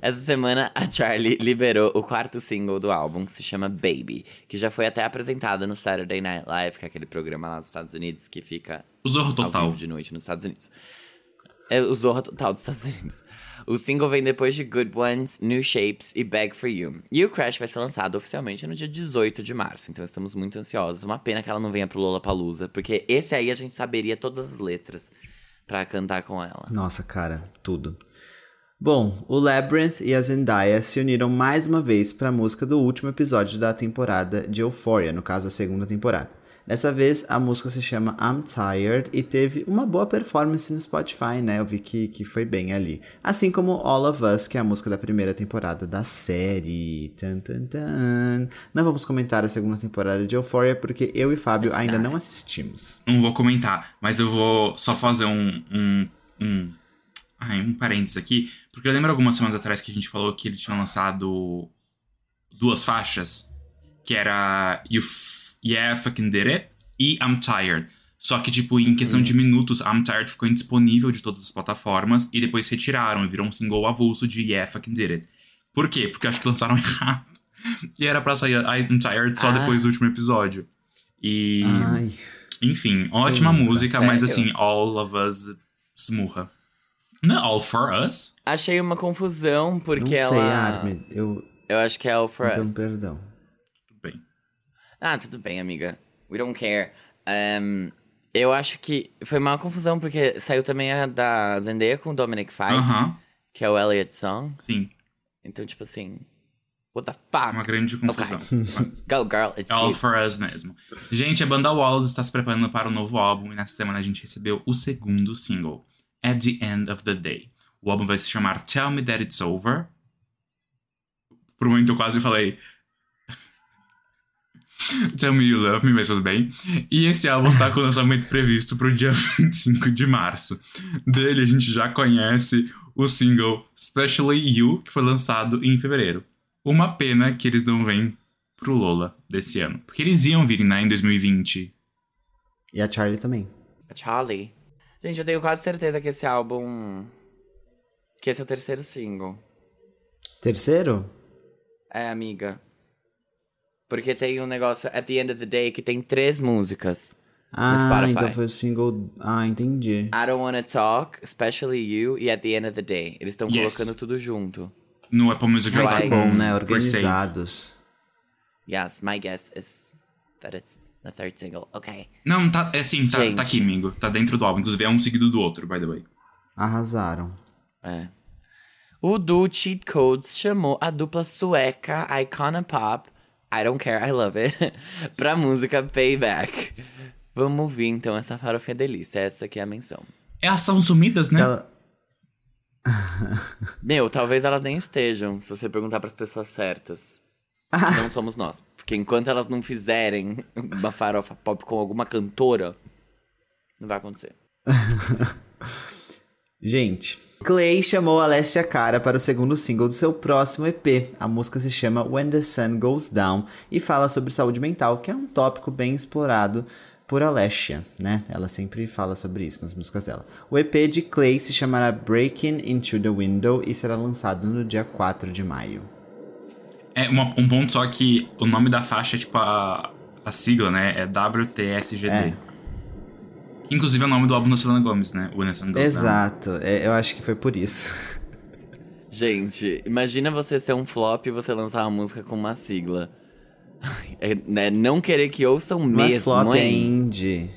essa semana a Charlie liberou o quarto single do álbum, que se chama Baby, que já foi até apresentado no Saturday Night Live, que é aquele programa lá dos Estados Unidos que fica Zorro ao Total. vivo de noite nos Estados Unidos. É o Zorra Total dos Estados Unidos. O single vem depois de Good Ones, New Shapes e Beg For You. E o Crash vai ser lançado oficialmente no dia 18 de março, então estamos muito ansiosos. Uma pena que ela não venha pro Lollapalooza, porque esse aí a gente saberia todas as letras pra cantar com ela. Nossa, cara, tudo. Bom, o Labyrinth e a Zendaya se uniram mais uma vez para a música do último episódio da temporada de Euphoria, no caso a segunda temporada. Dessa vez a música se chama I'm Tired e teve uma boa performance no Spotify, né? Eu vi que, que foi bem ali. Assim como All of Us, que é a música da primeira temporada da série. Tan, tan, tan. Não vamos comentar a segunda temporada de Euphoria porque eu e Fábio It's ainda not. não assistimos. Não vou comentar, mas eu vou só fazer um. um, um, ai, um parênteses aqui. Porque eu lembro algumas semanas atrás que a gente falou que ele tinha lançado duas faixas. Que era You Yeah, Fucking Did It e I'm Tired. Só que, tipo, em questão de minutos, I'm Tired ficou indisponível de todas as plataformas e depois retiraram e virou um single avulso de Yeah, Fucking Did It. Por quê? Porque eu acho que lançaram [laughs] errado. E era pra sair I'm Tired só Ah. depois do último episódio. E. Ai. Enfim, ótima Hum, música, mas assim, All of Us smurra. Não é All for Us? Achei uma confusão, porque não sei, ela. Armin. Eu. Eu acho que é All For Então, Us. perdão. Ah, tudo bem, amiga. We don't care. Ahn, eu acho que foi uma confusão, porque saiu também a da Zendaya com o Dominic Fike, Aham, que é o Elliot Song. sim. Então, tipo assim, what the fuck? Uma grande confusão. [laughs] Go, girl, it's All you. for Us mesmo. Gente, a banda Wallace está se preparando para o novo álbum e nessa semana a gente recebeu o segundo single, At the End of the Day. O álbum vai se chamar Tell Me That It's Over. Por um momento eu quase falei. Tell Me You Love Me, mas tudo bem. E esse álbum tá com o lançamento previsto pro dia [laughs] 25 de março. Dele a gente já conhece o single Especially You, que foi lançado em fevereiro. Uma pena que eles não vêm pro Lola desse ano. Porque eles iam vir, né, em 2020. E a Charlie também. Charlie. Gente, eu tenho quase certeza que esse álbum. Que esse é o terceiro single. Terceiro? É, amiga. Porque tem um negócio At the End of the Day que tem três músicas. Ah, Spotify. então foi o single. Ah, entendi. I Don't Wanna Talk, Especially You e At the End of the Day. Eles estão Yes. colocando tudo junto. No Apple Music Ai, tá que Bom, né? pre-save. Organizados. Yes, my guess is that it's the third single. Okay. Não, tá, é sim, tá, tá aqui, amigo. Tá dentro do álbum. Inclusive é um seguido do outro, by the way. Arrasaram. É. O do Cheat Codes chamou a dupla sueca Icona Pop, I Don't Care, I Love It, [laughs] pra música Payback. Vamos ouvir então essa farofinha delícia, essa aqui é a menção. Elas são sumidas, né? Ela- [laughs] Meu, talvez elas nem estejam, se você perguntar pras pessoas certas. [laughs] Não somos nós. Porque enquanto elas não fizerem uma farofa pop com alguma cantora, não vai acontecer. Gente, Clay chamou Alessia Cara para o segundo single do seu próximo EP. A música se chama When the Sun Goes Down e fala sobre saúde mental, que é um tópico bem explorado por Alessia, né? Ela sempre fala sobre isso nas músicas dela. O EP de Clay se chamará Breaking Into the Window e será lançado no dia 4 de maio. É uma- um ponto só que o nome da faixa é tipo a, a sigla, né? É WTSGD. É. Inclusive é o nome do álbum da Selena Gomez, né? When the Sun Goes Down. Exato, é, eu acho que foi por isso. Gente, imagina você ser um flop e você lançar uma música com uma sigla. É, né, não querer que ouçam Não é mesmo, flop, é hein? indie.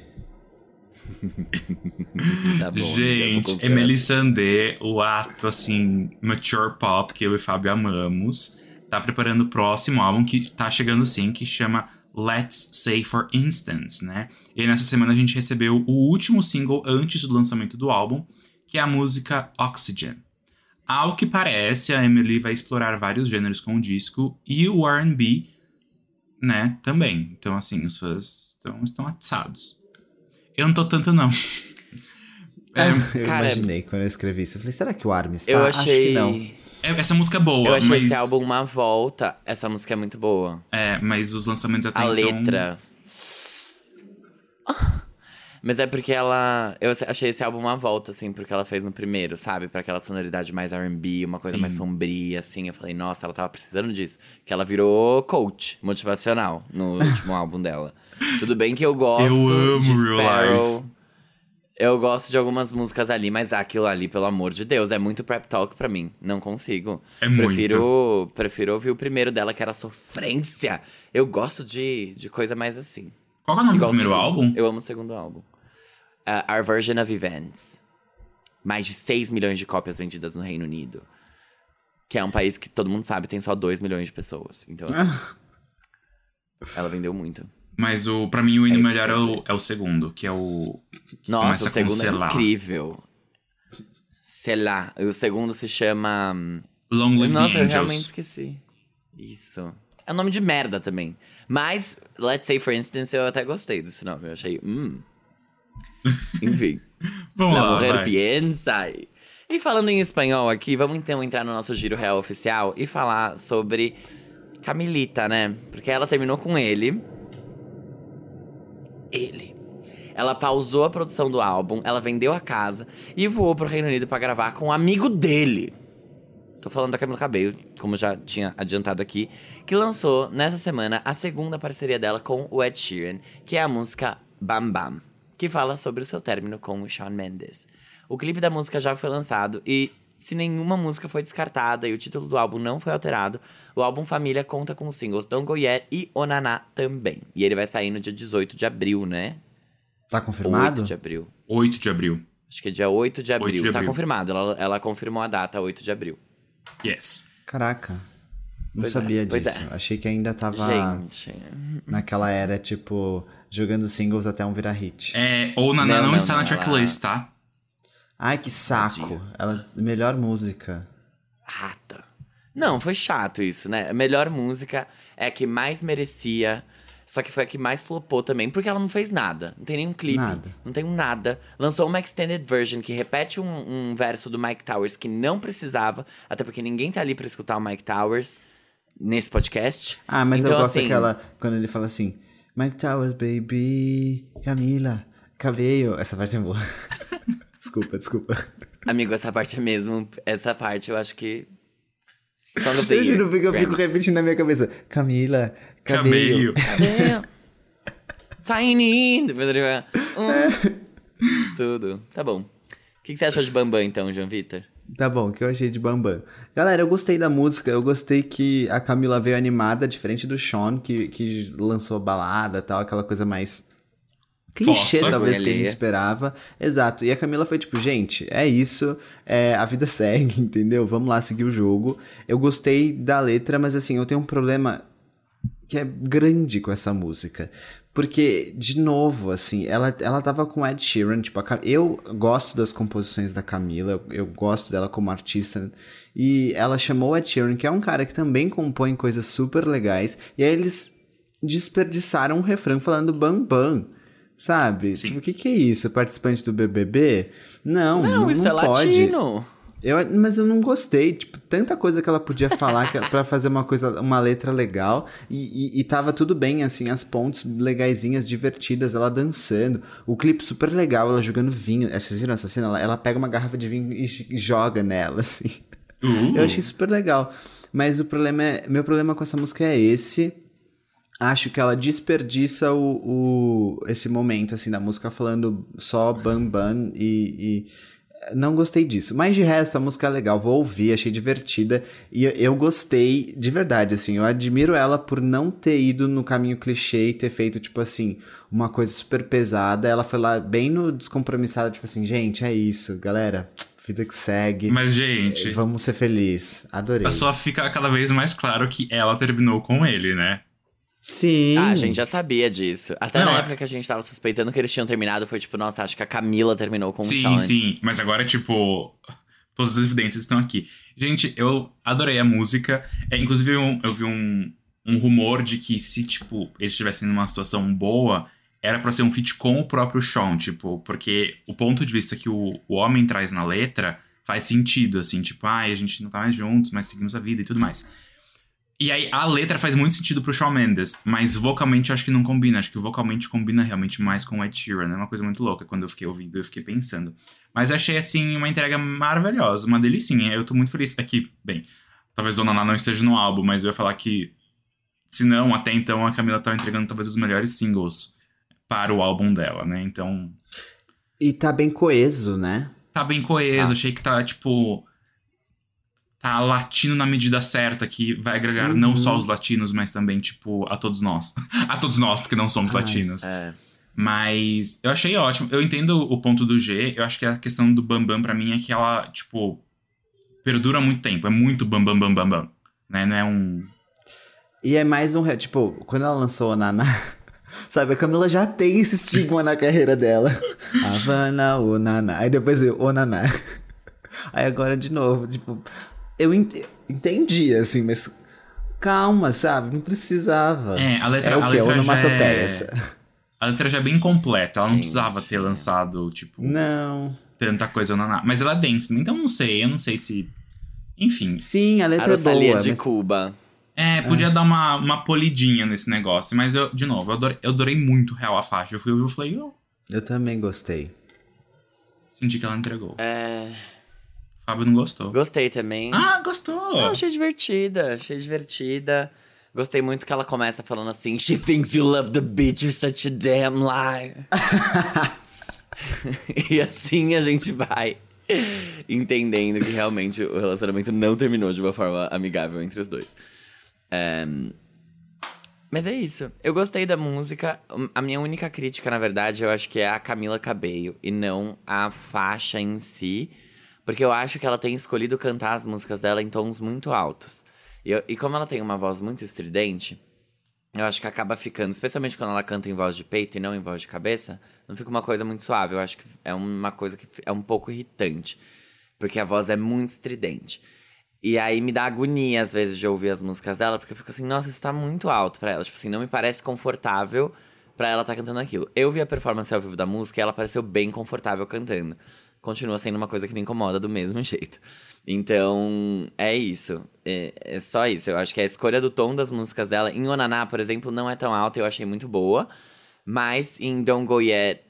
[laughs] Tá bom, Gente. Emily Sandé, o ato, assim, mature pop que eu e Fábio amamos, tá preparando o próximo álbum que tá chegando sim, que chama Let's Say For Instance, né? E nessa semana a gente recebeu o último single antes do lançamento do álbum, que é a música Oxygen. Ao que parece, a Emily vai explorar vários gêneros com o disco e o R&B, né, também. Então, assim, os fãs estão, estão atiçados. Eu não tô tanto, não. [laughs] É, eu cara, imaginei quando eu escrevi isso. Eu falei, será que o Armin está? Eu Acho que achei. não. É, essa música é boa, Eu achei mas, esse álbum uma volta. Essa música é muito boa. é, mas os lançamentos até A então... letra. [laughs] Mas é porque ela. Eu achei esse álbum uma volta, assim, porque ela fez no primeiro, sabe? Pra aquela sonoridade mais RB, uma coisa Sim. mais sombria, assim. Eu falei, nossa, ela tava precisando disso. Que ela virou coach motivacional no último [laughs] álbum dela. Tudo bem que eu gosto Eu amo de Real Sparrow. Life. Eu gosto de algumas músicas ali, mas aquilo ali, pelo amor de Deus, é muito prep talk pra mim. Não consigo. É muito. prefiro, Prefiro ouvir o primeiro dela, que era sofrência. Eu gosto de, de coisa mais assim. Qual é o nome Igual do primeiro segundo. álbum? Eu amo o segundo álbum. Uh, Our Version of Events. Mais de 6 milhões de cópias vendidas no Reino Unido. Que é um país que todo mundo sabe tem só 2 milhões de pessoas. Então, assim, [laughs] ela vendeu muito. Mas o, pra mim o É hino que melhor é o, é o segundo, que é o... Nossa, o segundo é incrível. Sei lá. O segundo se chama. hum, Long Live Nossa, the eu realmente Angels. esqueci. Isso. É um nome de merda também. Mas, let's say, for instance, eu até gostei desse nome. Eu achei. Hum. [laughs] Enfim. Vamos La lá, vai. piensa. E falando em espanhol aqui, vamos então entrar no nosso giro real oficial e falar sobre Camilita, né? Porque ela terminou com ele. Ele. Ela pausou a produção do álbum, ela vendeu a casa e voou pro Reino Unido pra gravar com um amigo dele. Tô falando da Camila Cabello, como já tinha adiantado aqui, que lançou nessa semana a segunda parceria dela com o Ed Sheeran, que é a música Bam Bam, que fala sobre o seu término com o Shawn Mendes. O clipe da música já foi lançado e se nenhuma música foi descartada e o título do álbum não foi alterado, o álbum Família conta com os singles Don't Go Yet e Onaná também. E ele vai sair no dia 18 de abril, né? Tá confirmado? 8 de abril. 8 de abril. Acho que é dia 8 de abril. de Tá abril. confirmado. Ela, ela confirmou a data, 8 de abril. Yes. Caraca. Não Pois é, sabia pois disso. é. Achei que ainda tava Gente. naquela era, tipo, jogando singles até um virar hit. É, ou Naná Não, não, não, está não, na ela- tracklist, tá? Ai, que saco. Ela, melhor música. Rata. Não, foi chato isso, né? A melhor música é a que mais merecia. Só que foi a que mais flopou também, porque ela não fez nada. Não tem nenhum clipe. Nada. Não tem um nada. Lançou uma extended version que repete um, um verso do Mike Towers que não precisava, até porque ninguém tá ali pra escutar o Mike Towers nesse podcast. Ah, mas eu Então, gosto assim, daquela. Quando ele fala assim: Mike Towers, baby. Camila, cabelo. Essa parte é boa. [laughs] desculpa, desculpa. Amigo, essa parte é mesmo. Essa parte eu acho que. Of the [laughs] Eu juro porque eu fico repetindo na minha cabeça: Camila. Cabello. Cadê? Tiny! Depois ele vai. Tudo. Tá bom. O que, que você achou de Bambam, então, João Vitor? Tá bom, o que eu achei de Bambam. Galera, eu gostei da música, eu gostei que a Camila veio animada, diferente do Sean, que, que lançou balada tal, aquela coisa mais clichê, Fossa, talvez, que a gente esperava. Exato. E a Camila foi tipo, gente, é isso, é, a vida [laughs] segue, entendeu? Vamos lá seguir o jogo. Eu gostei da letra, mas assim, eu tenho um problema que é grande com essa música. Porque, de novo, assim, ela, ela tava com Ed Sheeran, tipo, Cam- eu gosto das composições da Camila, eu, eu gosto dela como artista, e ela chamou o Ed Sheeran, que é um cara que também compõe coisas super legais, e aí eles desperdiçaram um refrão falando bam bam, sabe? Sim. Tipo, o que que é isso? Participante do BBB? Não, não, Não, isso é pode. latino. Eu, mas eu não gostei, tipo, tanta coisa que ela podia falar pra fazer uma coisa, uma letra legal, e, e, e tava tudo bem, assim, as pontes legaisinhas, divertidas, ela dançando, o clipe super legal, ela jogando vinho, É, vocês viram essa cena? Ela, ela pega uma garrafa de vinho e, e joga nela, [laughs] assim. Uh. Eu achei super legal, mas o problema é, meu problema com essa música é esse, acho que ela desperdiça o, o- esse momento, assim, da música falando só bam bam e, e não gostei disso. Mas de resto, a música é legal, vou ouvir, achei divertida. E eu, gostei de verdade, assim. Eu admiro ela por não ter ido no caminho clichê e ter feito, tipo assim, uma coisa super pesada. Ela foi lá bem no descompromissado, tipo assim, gente, é isso, galera. Vida que segue. Mas, gente, Vamos ser felizes. Adorei. só fica cada vez mais claro que ela terminou com ele, né? Sim. Ah, a gente já sabia disso. Até Não, na é- época que a gente tava suspeitando que eles tinham terminado, foi tipo, nossa, acho que a Camila terminou com o sim, Sean. sim. Mas agora, tipo, todas as evidências estão aqui. Gente, eu adorei a música. É, inclusive, eu, eu vi um, um rumor de que se, tipo, eles estivessem numa situação boa, era pra ser um feat com o próprio Sean, tipo, porque o ponto de vista que o, o homem traz na letra faz sentido, assim, tipo, ai, a gente não tá mais juntos, mas seguimos a vida e tudo mais. E aí, a letra faz muito sentido pro Shawn Mendes, mas vocalmente eu acho que não combina. Acho que vocalmente combina realmente mais com o Ed Sheeran. É uma coisa muito louca. Quando eu fiquei ouvindo, eu fiquei pensando. Mas eu achei, assim, uma entrega maravilhosa, uma delicinha. Eu tô muito feliz. Aqui, bem, talvez o Naná não esteja no álbum, mas eu ia falar que, se não, até então a Camila tava entregando talvez os melhores singles para o álbum dela, né? Então, E tá bem coeso, né? tá bem coeso. Tá. Achei que tá, tipo. Tá latino na medida certa, que vai agregar Uhum. não só os latinos, mas também, tipo, a todos nós. [laughs] a todos nós, porque não somos Ai, latinos. É. Mas eu achei ótimo. Eu entendo o ponto do G. Eu acho que a questão do Bambam pra mim é que ela, tipo, perdura muito tempo. É muito Bambam Bam Bam Bam. Né? Não é um. E é mais um. Tipo, quando ela lançou o Naná. [laughs] Sabe, a Camila já tem esse estigma na carreira dela. [laughs] Havana, o Naná. Aí depois eu, o Naná. Aí agora de novo, tipo. Eu ent- entendi, assim, mas. Calma, sabe? Não precisava. É, a letra, É o a quê? letra já Onomatopeia. é... essa. A letra já é bem completa. Ela não Gente. precisava ter lançado, tipo, Não. tanta coisa na na- Mas ela é densa, então não sei. Eu não sei se. Enfim. Sim, a A letra é Rosalia boa. de mas- Cuba. É, podia dar uma, uma polidinha nesse negócio. Mas eu, de novo, eu adorei, eu adorei muito real a faixa. Eu fui ouvir e falei, eu Eu também gostei. senti que ela entregou. É. Fábio não gostou. Gostei também. Ah, gostou! Não, achei divertida, achei divertida. Gostei muito que ela começa falando assim: She thinks you love the bitch, you're such a damn liar. [laughs] e assim a gente vai entendendo que realmente o relacionamento não terminou de uma forma amigável entre os dois. É, Mas é isso. Eu gostei da música. A minha única crítica, na verdade, eu acho que é a Camila Cabello e não a faixa em si. Porque eu acho que ela tem escolhido cantar as músicas dela em tons muito altos. E, eu- e como ela tem uma voz muito estridente, eu acho que acaba ficando, especialmente quando ela canta em voz de peito e não em voz de cabeça, não fica uma coisa muito suave. Eu acho que é uma coisa que é um pouco irritante. Porque a voz é muito estridente. E aí me dá agonia, às vezes, de ouvir as músicas dela, porque eu fico assim, nossa, isso tá muito alto pra ela. Tipo assim, não me parece confortável pra ela estar cantando aquilo. Eu vi a performance ao vivo da música e ela pareceu bem confortável cantando. Continua sendo uma coisa que me incomoda do mesmo [laughs] jeito. Então, é isso. É, é só isso. Eu acho que a escolha do tom das músicas dela, em Onaná, por exemplo, não é tão alta, eu achei muito boa. Mas em Don't Go Yet,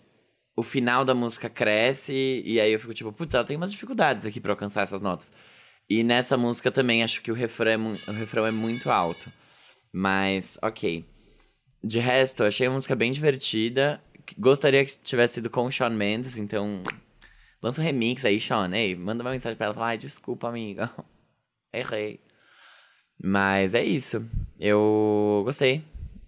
o final da música cresce e aí eu fico tipo, putz, ela tem umas dificuldades aqui pra alcançar essas notas. E nessa música também acho que o refrão é, o refrão é muito alto. Mas, ok. De resto, achei a música bem divertida. Gostaria que tivesse sido com o Shawn Mendes, então. Lança um remix aí, Shawn. Ei, manda uma mensagem pra ela falar, ai, desculpa, amiga. [laughs] Errei. Mas é isso. Eu gostei.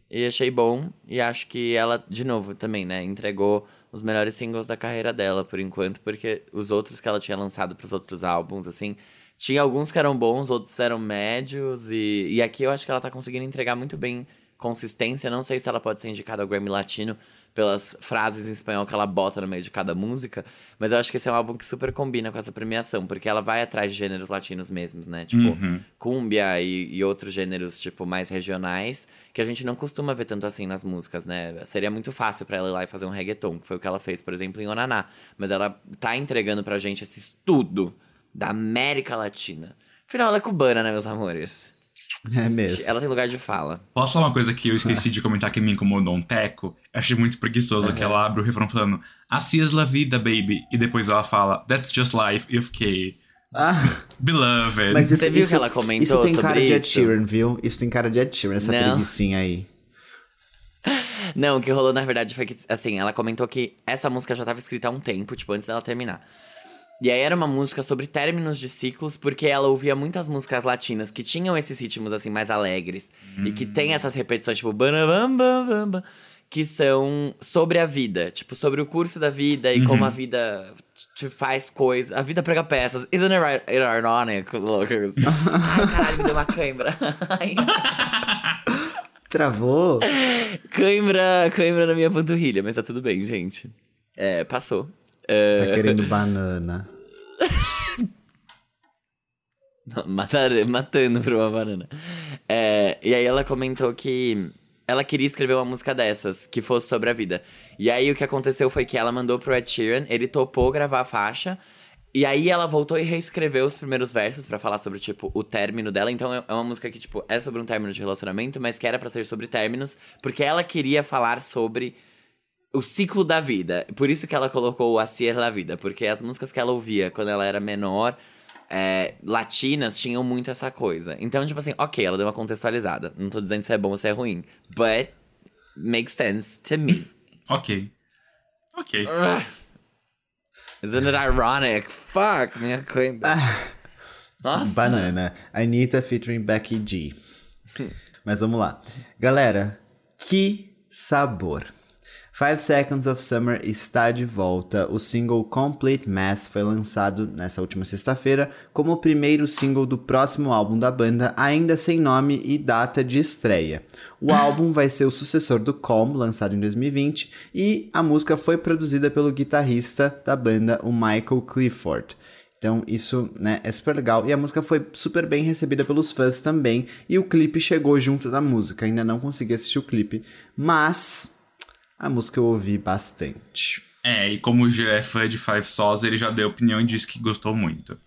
E achei bom. E acho que ela, de novo, também, né? Entregou os melhores singles da carreira dela, por enquanto. Porque os outros que ela tinha lançado pros outros álbuns, assim... Tinha alguns que eram bons, outros eram médios. E, e aqui eu acho que ela tá conseguindo entregar muito bem consistência. Não sei se ela pode ser indicada ao Grammy Latino pelas frases em espanhol que ela bota no meio de cada música, mas eu acho que esse é um álbum que super combina com essa premiação, porque ela vai atrás de gêneros latinos mesmos, né? Tipo, Uhum. cúmbia e, e outros gêneros, tipo, mais regionais, que a gente não costuma ver tanto assim nas músicas, né? Seria muito fácil pra ela ir lá e fazer um reggaeton, que foi o que ela fez, por exemplo, em Onaná. Mas ela tá entregando pra gente esse estudo da América Latina. Afinal, ela é cubana, né, meus amores? É mesmo. Ela tem lugar de fala. Posso falar uma coisa que eu esqueci de comentar que me incomodou um teco? Eu achei muito preguiçoso que ela abre o refrão falando Así es la vida, baby. E depois ela fala That's just life, eu fiquei Ah, beloved. mas isso, Você viu isso, que ela comentou Isso tem cara sobre de Ed isso? Sheeran, viu? Isso tem cara de Ed Sheeran, essa Não. preguiçinha aí. [laughs] Não, o que rolou na verdade foi que, assim, ela comentou que essa música já tava escrita há um tempo, tipo, antes dela terminar. E aí era uma música sobre términos de ciclos, porque ela ouvia muitas músicas latinas que tinham esses ritmos, assim, mais alegres. E que tem essas repetições, tipo, banabambambamba, que são sobre a vida. Tipo, sobre o curso da vida e como a vida te faz coisas. A vida prega peças. Isn't it ironic? Lucas? [laughs] Ai, caralho, me deu uma cãibra. [laughs] Travou? Cãibra, cãibra na minha panturrilha, mas tá tudo bem, gente. É, passou. É, Tá querendo [laughs] banana. matar, matando pra uma banana. É, e aí ela comentou que ela queria escrever uma música dessas, que fosse sobre a vida. E aí o que aconteceu foi que ela mandou pro Ed Sheeran, ele topou gravar a faixa. E aí ela voltou e reescreveu os primeiros versos pra falar sobre, tipo, o término dela. Então é é uma música que, tipo, é sobre um término de relacionamento, mas que era pra ser sobre términos, porque ela queria falar sobre o ciclo da vida. Por isso que ela colocou o Acier la Vida, porque as músicas que ela ouvia quando ela era menor, é, latinas, tinham muito essa coisa. Então, tipo assim, ok, ela deu uma contextualizada. Não tô dizendo se é bom ou se é ruim, but makes sense to me. [laughs] Ok. Ok. [sighs] Isn't it ironic? Fuck, minha coisa. Nossa. Banana. Anitta featuring Becky G. Mas vamos lá. Galera, que sabor. Five Seconds of Summer está de volta. O single Complete Mess foi lançado nessa última sexta-feira como o primeiro single do próximo álbum da banda, ainda sem nome e data de estreia. O álbum vai ser o sucessor do Calm, lançado em 2020, e a música foi produzida pelo guitarrista da banda, o Michael Clifford. Então isso né, é super legal. E a música foi super bem recebida pelos fãs também. E o clipe chegou junto da música. Ainda não consegui assistir o clipe. Mas a música eu ouvi bastante. É, e como o G é fã de Five Sauce, ele já deu opinião e disse que gostou muito.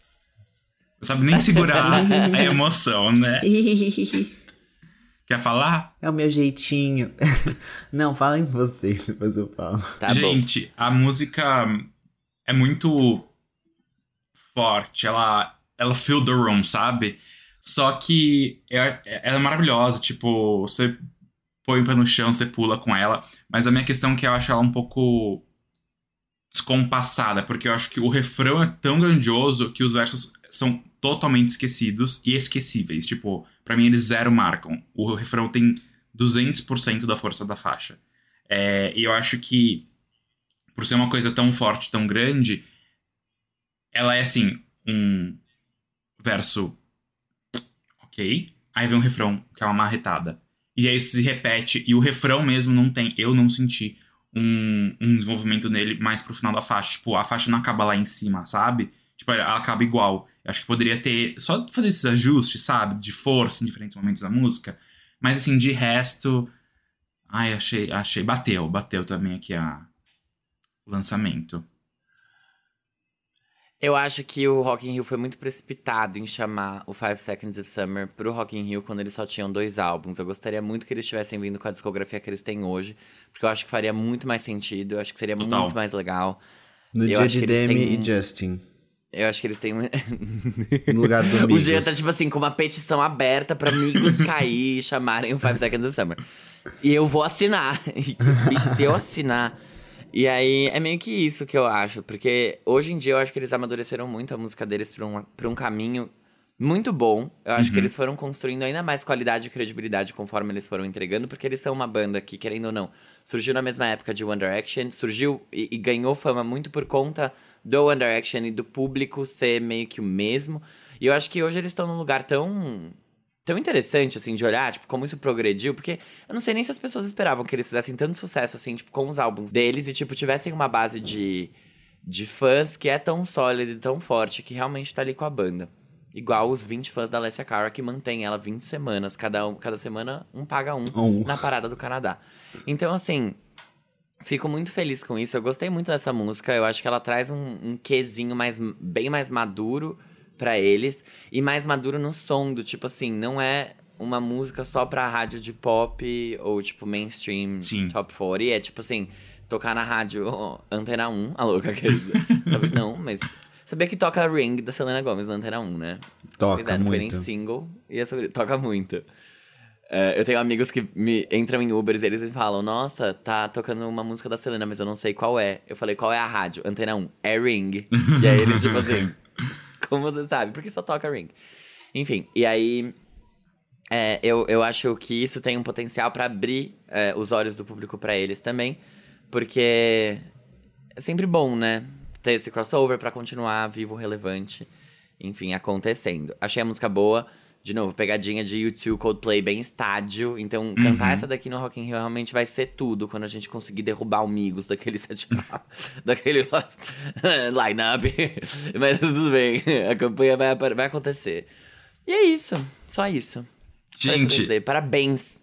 Não sabe nem segurar [laughs] a emoção, né? Quer falar? é o meu jeitinho. [laughs] não, falem vocês, [laughs] depois eu falo. Tá bom. Gente, a música é muito forte. Ela, ela fill the room, sabe? Só que é- ela é maravilhosa. Tipo, você põe o pé no chão, você pula com ela. Mas a minha questão é que eu acho ela um pouco descompassada, porque eu acho que o refrão é tão grandioso que os versos são totalmente esquecidos e esquecíveis. Tipo, pra mim eles zero marcam. O refrão tem 200% da força da faixa. É, e eu acho que, por ser uma coisa tão forte, tão grande, ela é assim, um verso ok, aí vem um refrão que é uma marretada. E aí isso se repete, e o refrão mesmo não tem, eu não senti um, um desenvolvimento nele mais pro final da faixa. Tipo, a faixa não acaba lá em cima, sabe? Tipo, ela acaba igual. Eu acho que poderia ter, só fazer esses ajustes, sabe? De força em diferentes momentos da música. Mas assim, de resto. Ai, achei, achei. Bateu, bateu também aqui a o lançamento. Eu acho que o Rock in Rio foi muito precipitado em chamar o Five Seconds of Summer pro Rock in Rio quando eles só tinham dois álbuns. Eu gostaria muito que eles tivessem vindo com a discografia que eles têm hoje, porque eu acho que faria muito mais sentido, eu acho que seria Total. muito mais legal. No Eu dia acho de que eles Demi têm- e Justin. Eu acho que eles têm um... No lugar do [laughs] O Migos. Jean tá, tipo assim, com uma petição aberta pra amigos cair e chamarem o Five Seconds of Summer. E eu vou assinar. [laughs] Bicho, se eu assinar. E aí é meio que isso que eu acho. Porque hoje em dia eu acho que eles amadureceram muito a música deles pra um, pra um caminho muito bom. Eu acho Uhum. que eles foram construindo ainda mais qualidade e credibilidade conforme eles foram entregando, porque eles são uma banda que, querendo ou não, surgiu na mesma época de One Direction, surgiu e, e ganhou fama muito por conta do One Direction e do público ser meio que o mesmo. E eu acho que hoje eles estão num lugar tão. Tão interessante, assim, de olhar, tipo, como isso progrediu, porque eu não sei nem se as pessoas esperavam que eles fizessem tanto sucesso, assim, tipo, com os álbuns deles e, tipo, tivessem uma base de, de fãs que é tão sólida e tão forte que realmente tá ali com a banda. Igual os 20 fãs da Alessia Cara, que mantém ela 20 semanas. Cada, um, cada semana, um paga um Um. na parada do Canadá. Então, assim, fico muito feliz com isso. Eu gostei muito dessa música. Eu acho que ela traz um, um quesinho mais, bem mais maduro pra eles. E mais maduro no som, do tipo assim, não é uma música só pra rádio de pop ou tipo mainstream Sim. top 40. É tipo assim, tocar na rádio ó, Antena 1. A louca, querida. [laughs] Talvez não, mas. Sabia que toca Ring da Selena Gomez na Antena 1, né? Toca é, não foi nem muito. single. E é sobre... toca muito. É, eu tenho amigos que me entram em Ubers e eles me falam: Nossa, tá tocando uma música da Selena, mas eu não sei qual é. Eu falei: Qual é a rádio? Antena 1. É Ring. [laughs] e aí eles, tipo assim: [laughs] Como você sabe? Porque só toca Ring. Enfim, e aí. é, eu, eu acho que isso tem um potencial pra abrir é, os olhos do público pra eles também. Porque é sempre bom, né? Ter esse crossover pra continuar vivo, relevante, enfim, acontecendo. Achei a música boa. De novo, pegadinha de YouTube, Coldplay, bem estádio. Então, cantar essa daqui no Rock in Rio realmente vai ser tudo. Quando a gente conseguir derrubar o Migos daquele [laughs] set daquele [laughs] line-up. Mas tudo bem, a campanha vai, vai acontecer. E é isso, só isso. Só isso Gente, queria dizer. Parabéns.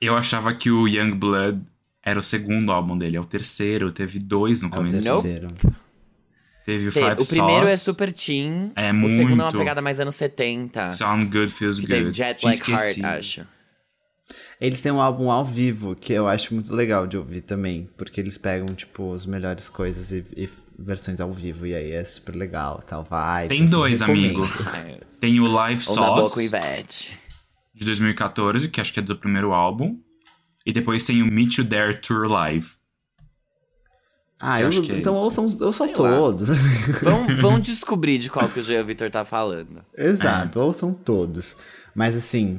eu achava que o Young Blood era o segundo álbum dele, é o terceiro, teve dois no É o começo. Nope. terceiro. Teve o Five o primeiro é Sauce, super teen. É O segundo é uma muito. pegada mais anos 70. Sound Good Feels Que Good. tem Jet Like Heart, acho. Eles têm um álbum ao vivo que eu acho muito legal de ouvir também, porque eles pegam, tipo, as melhores coisas e, e versões ao vivo, e aí é super legal, tal, vai. Tem dois, amigo. É. [laughs] Tem o Live Sauce, Ivete. de 2014, que acho que é do primeiro álbum. E depois tem o Meet You There Tour Live. Ah, Eu eu, acho que é então isso. ouçam, ouçam Sei todos. [laughs] Vão, vão descobrir de qual que o Jean Vitor tá falando. Exato, ouçam todos. Mas assim,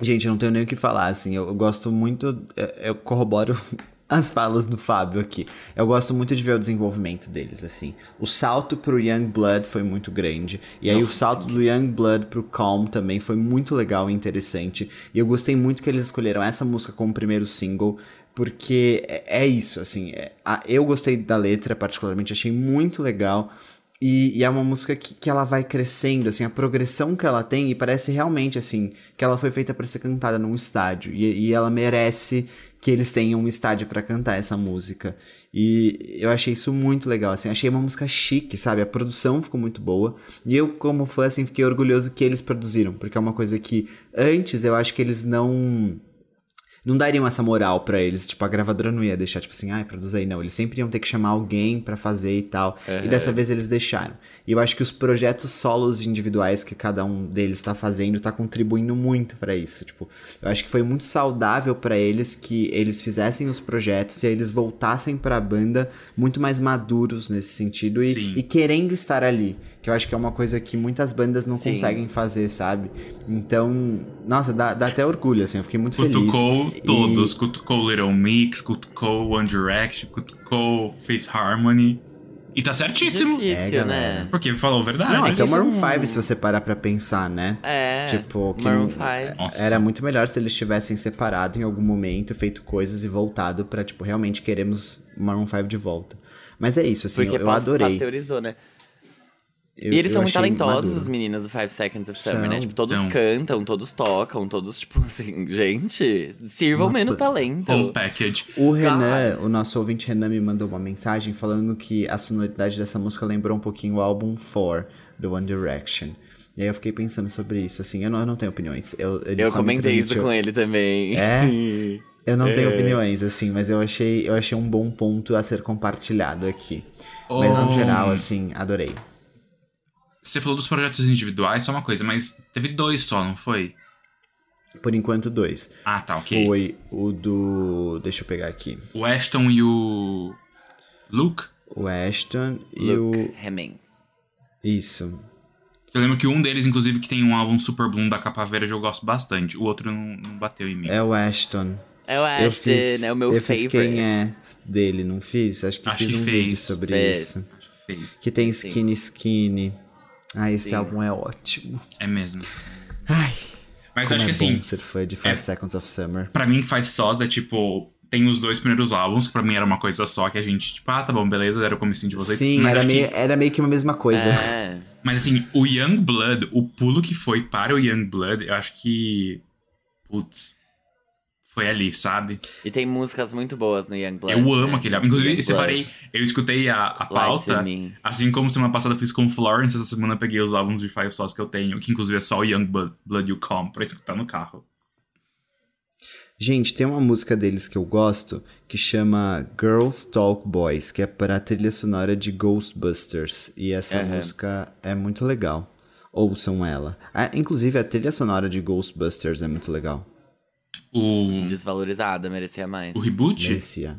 gente, eu não tenho nem o que falar, assim, eu, eu gosto muito, eu, eu corroboro [laughs] as falas do Fábio aqui. Eu gosto muito de ver o desenvolvimento deles, assim. O salto pro Young Blood foi muito grande, e aí o salto do Young Blood pro Calm também foi muito legal e interessante. E eu gostei muito que eles escolheram essa música como primeiro single, porque é, é isso, assim, é- a- eu gostei da letra particularmente, achei muito legal. E, e é uma música que, que ela vai crescendo, assim, a progressão que ela tem, e parece realmente, assim, que ela foi feita para ser cantada num estádio. E, e ela merece que eles tenham um estádio para cantar essa música. E eu achei isso muito legal, assim, achei uma música chique, sabe? A produção ficou muito boa. E eu, como fã, assim, fiquei orgulhoso que eles produziram, porque é uma coisa que antes eu acho que eles não não dariam essa moral pra eles. Tipo, a gravadora não ia deixar, tipo assim, ai, produz aí. Não, eles sempre iam ter que chamar alguém pra fazer e tal. E dessa vez eles deixaram. E eu acho que os projetos solos individuais que cada um deles tá fazendo tá contribuindo muito pra isso. Tipo, eu acho que foi muito saudável pra eles que eles fizessem os projetos e aí eles voltassem pra banda muito mais maduros nesse sentido e, e querendo estar ali. Que eu acho que é uma coisa que muitas bandas não Sim. conseguem fazer, sabe? Então, nossa, dá, dá até orgulho, assim. Eu fiquei muito feliz. Cutucou E- todos. Cutucou Little Mix, cutucou One Direction, cutucou Fifth Harmony. E tá certíssimo. Difícil, É, galera. né? Porque falou a verdade. Não, até o é Maroon um- 5, se você parar pra pensar, né? É. Tipo, que Maroon não- 5. Nossa. Era muito melhor se eles tivessem separado em algum momento, feito coisas e voltado pra, tipo, realmente queremos Maroon 5 de volta. Mas é isso, assim, Porque eu, eu adorei. pasteurizou, né? Eu- e eles eu são muito talentosos, maduro. os meninos do Five Seconds of Summer, São, né? Tipo, todos são. cantam, todos tocam, todos, [laughs] tipo assim, gente, sirvam Uma menos talento. Whole package. O Renan, o nosso ouvinte Renan me mandou uma mensagem falando que a sonoridade dessa música lembrou um pouquinho o álbum 4 do One Direction. E aí eu fiquei pensando sobre isso, assim, eu não, eu não tenho opiniões. Eu, Eu comentei isso com ele também. É? [laughs] Eu não tenho É. opiniões, assim, mas eu achei, eu achei um bom ponto a ser compartilhado aqui. Mas no Oh. geral, assim, adorei. Você falou dos projetos individuais, só uma coisa, mas teve dois só, não foi? Por enquanto, dois. Ah, tá, ok. Foi o do. Deixa eu pegar aqui. O Ashton e o. Luke? O Ashton e Luke o. Hemmings. Isso. Eu lembro que um deles, inclusive, que tem um álbum Super Bloom da capa verde, eu gosto bastante. O outro não, não bateu em mim. É o Ashton. É o Eu Ashton, fiz, é o meu eu fiz favorite. quem é dele, não fiz? Acho que Acho fiz que um fez. vídeo sobre Fez. isso. Acho que fez. Que tem Sim. Skinny Skinny. Ah, esse Sim. álbum é ótimo. É mesmo. Ai, Mas acho é que assim, ser fã de Five é- Seconds of Summer. pra mim, Five Sauce é tipo. Tem os dois primeiros álbuns, que pra mim era uma coisa só, que a gente, tipo, ah, tá bom, beleza, era o comecinho de vocês. Sim, mas era acho que- meio, era meio que uma mesma coisa. É. [laughs] Mas assim, o Young Blood, o pulo que foi para o Young Blood, eu acho que. Putz. Foi ali, sabe? E tem músicas muito boas no Young Blood. eu amo né? aquele álbum. Inclusive, Young eu separei, eu escutei a, a pauta. Assim como semana passada eu fiz com Florence, essa semana eu peguei os álbuns de Five Sauce que eu tenho, que inclusive é só o Young Blood, Blood You Come, pra escutar no carro. Gente, tem uma música deles que eu gosto que chama Girls Talk Boys, que é para a trilha sonora de Ghostbusters. E essa Aham. música é muito legal. Ouçam ela. Ah, inclusive, a trilha sonora de Ghostbusters é muito legal. O, Desvalorizada, merecia mais. o reboot? Merecia.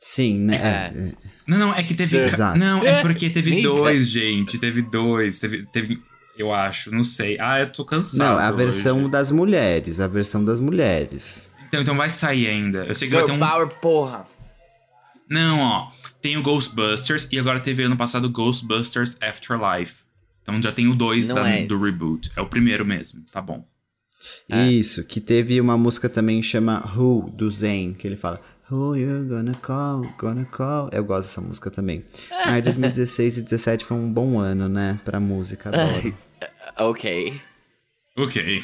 Sim, né? É. É, Não, não, é que teve. Exato. Não, é porque teve [laughs] dois, gente. Teve dois. Teve, teve. Eu acho, não sei. Ah, eu tô cansado. Não, a versão hoje. das mulheres. A versão das mulheres. Então, então vai sair ainda. Eu sei que vai ter Girl um. Power, porra! Não, ó. Tem o Ghostbusters e agora teve ano passado Ghostbusters Afterlife. Então já tem o dois da- é do reboot. É o primeiro mesmo, tá bom. É. Isso, que teve uma música também chama Who, do Zen, que ele fala Who you gonna call, gonna call. Eu gosto dessa música também. [laughs] Ah, 2016 e 2017 foi um bom ano, né? Pra música, adoro. Ok. Ok.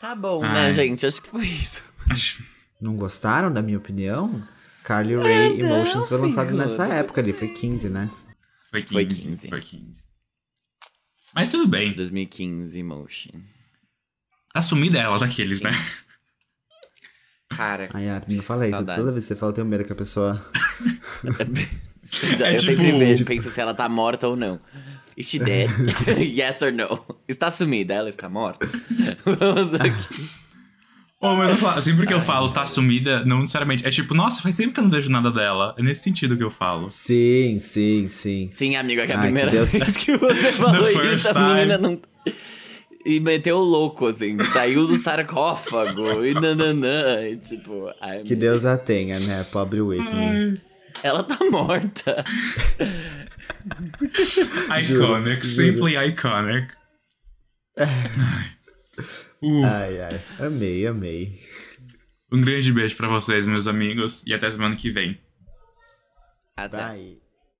Tá bom, Ai. né, gente? Acho que foi isso. Não gostaram da minha opinião? Carly Rae não, Emotions foi lançado amigo. nessa época ali, foi 15, né? Foi 15. Foi 15. Foi 15. Mas tudo bem. 2015 Motion. Tá sumida ela daqueles, né? Cara, Ai, Ari, não fala isso. Saudades. Toda vez que você fala, eu tenho medo que a pessoa. [laughs] já, É eu tipo- sempre vejo, penso se ela tá morta ou não. Is she dead? [laughs] yes or no? Está sumida, ela está morta? [laughs] Vamos aqui. Ô, mas eu falo, sempre que eu falo tá sumida, não necessariamente. É tipo, nossa, faz tempo que eu não vejo nada dela. É nesse sentido que eu falo. Sim, sim, sim. Sim, amigo, é que a Ai, que primeira Deus. vez que você falou isso, a menina não. E meteu o louco, assim, saiu do sarcófago e nananã. E tipo, ai, Que meu Deus a tenha, né? Pobre Whitney. Ela tá morta. [laughs] Iconic, juro. simply iconic. Uh, Ai, ai. Amei, amei. um grande beijo pra vocês, meus amigos, e até semana que vem. Até. Bye.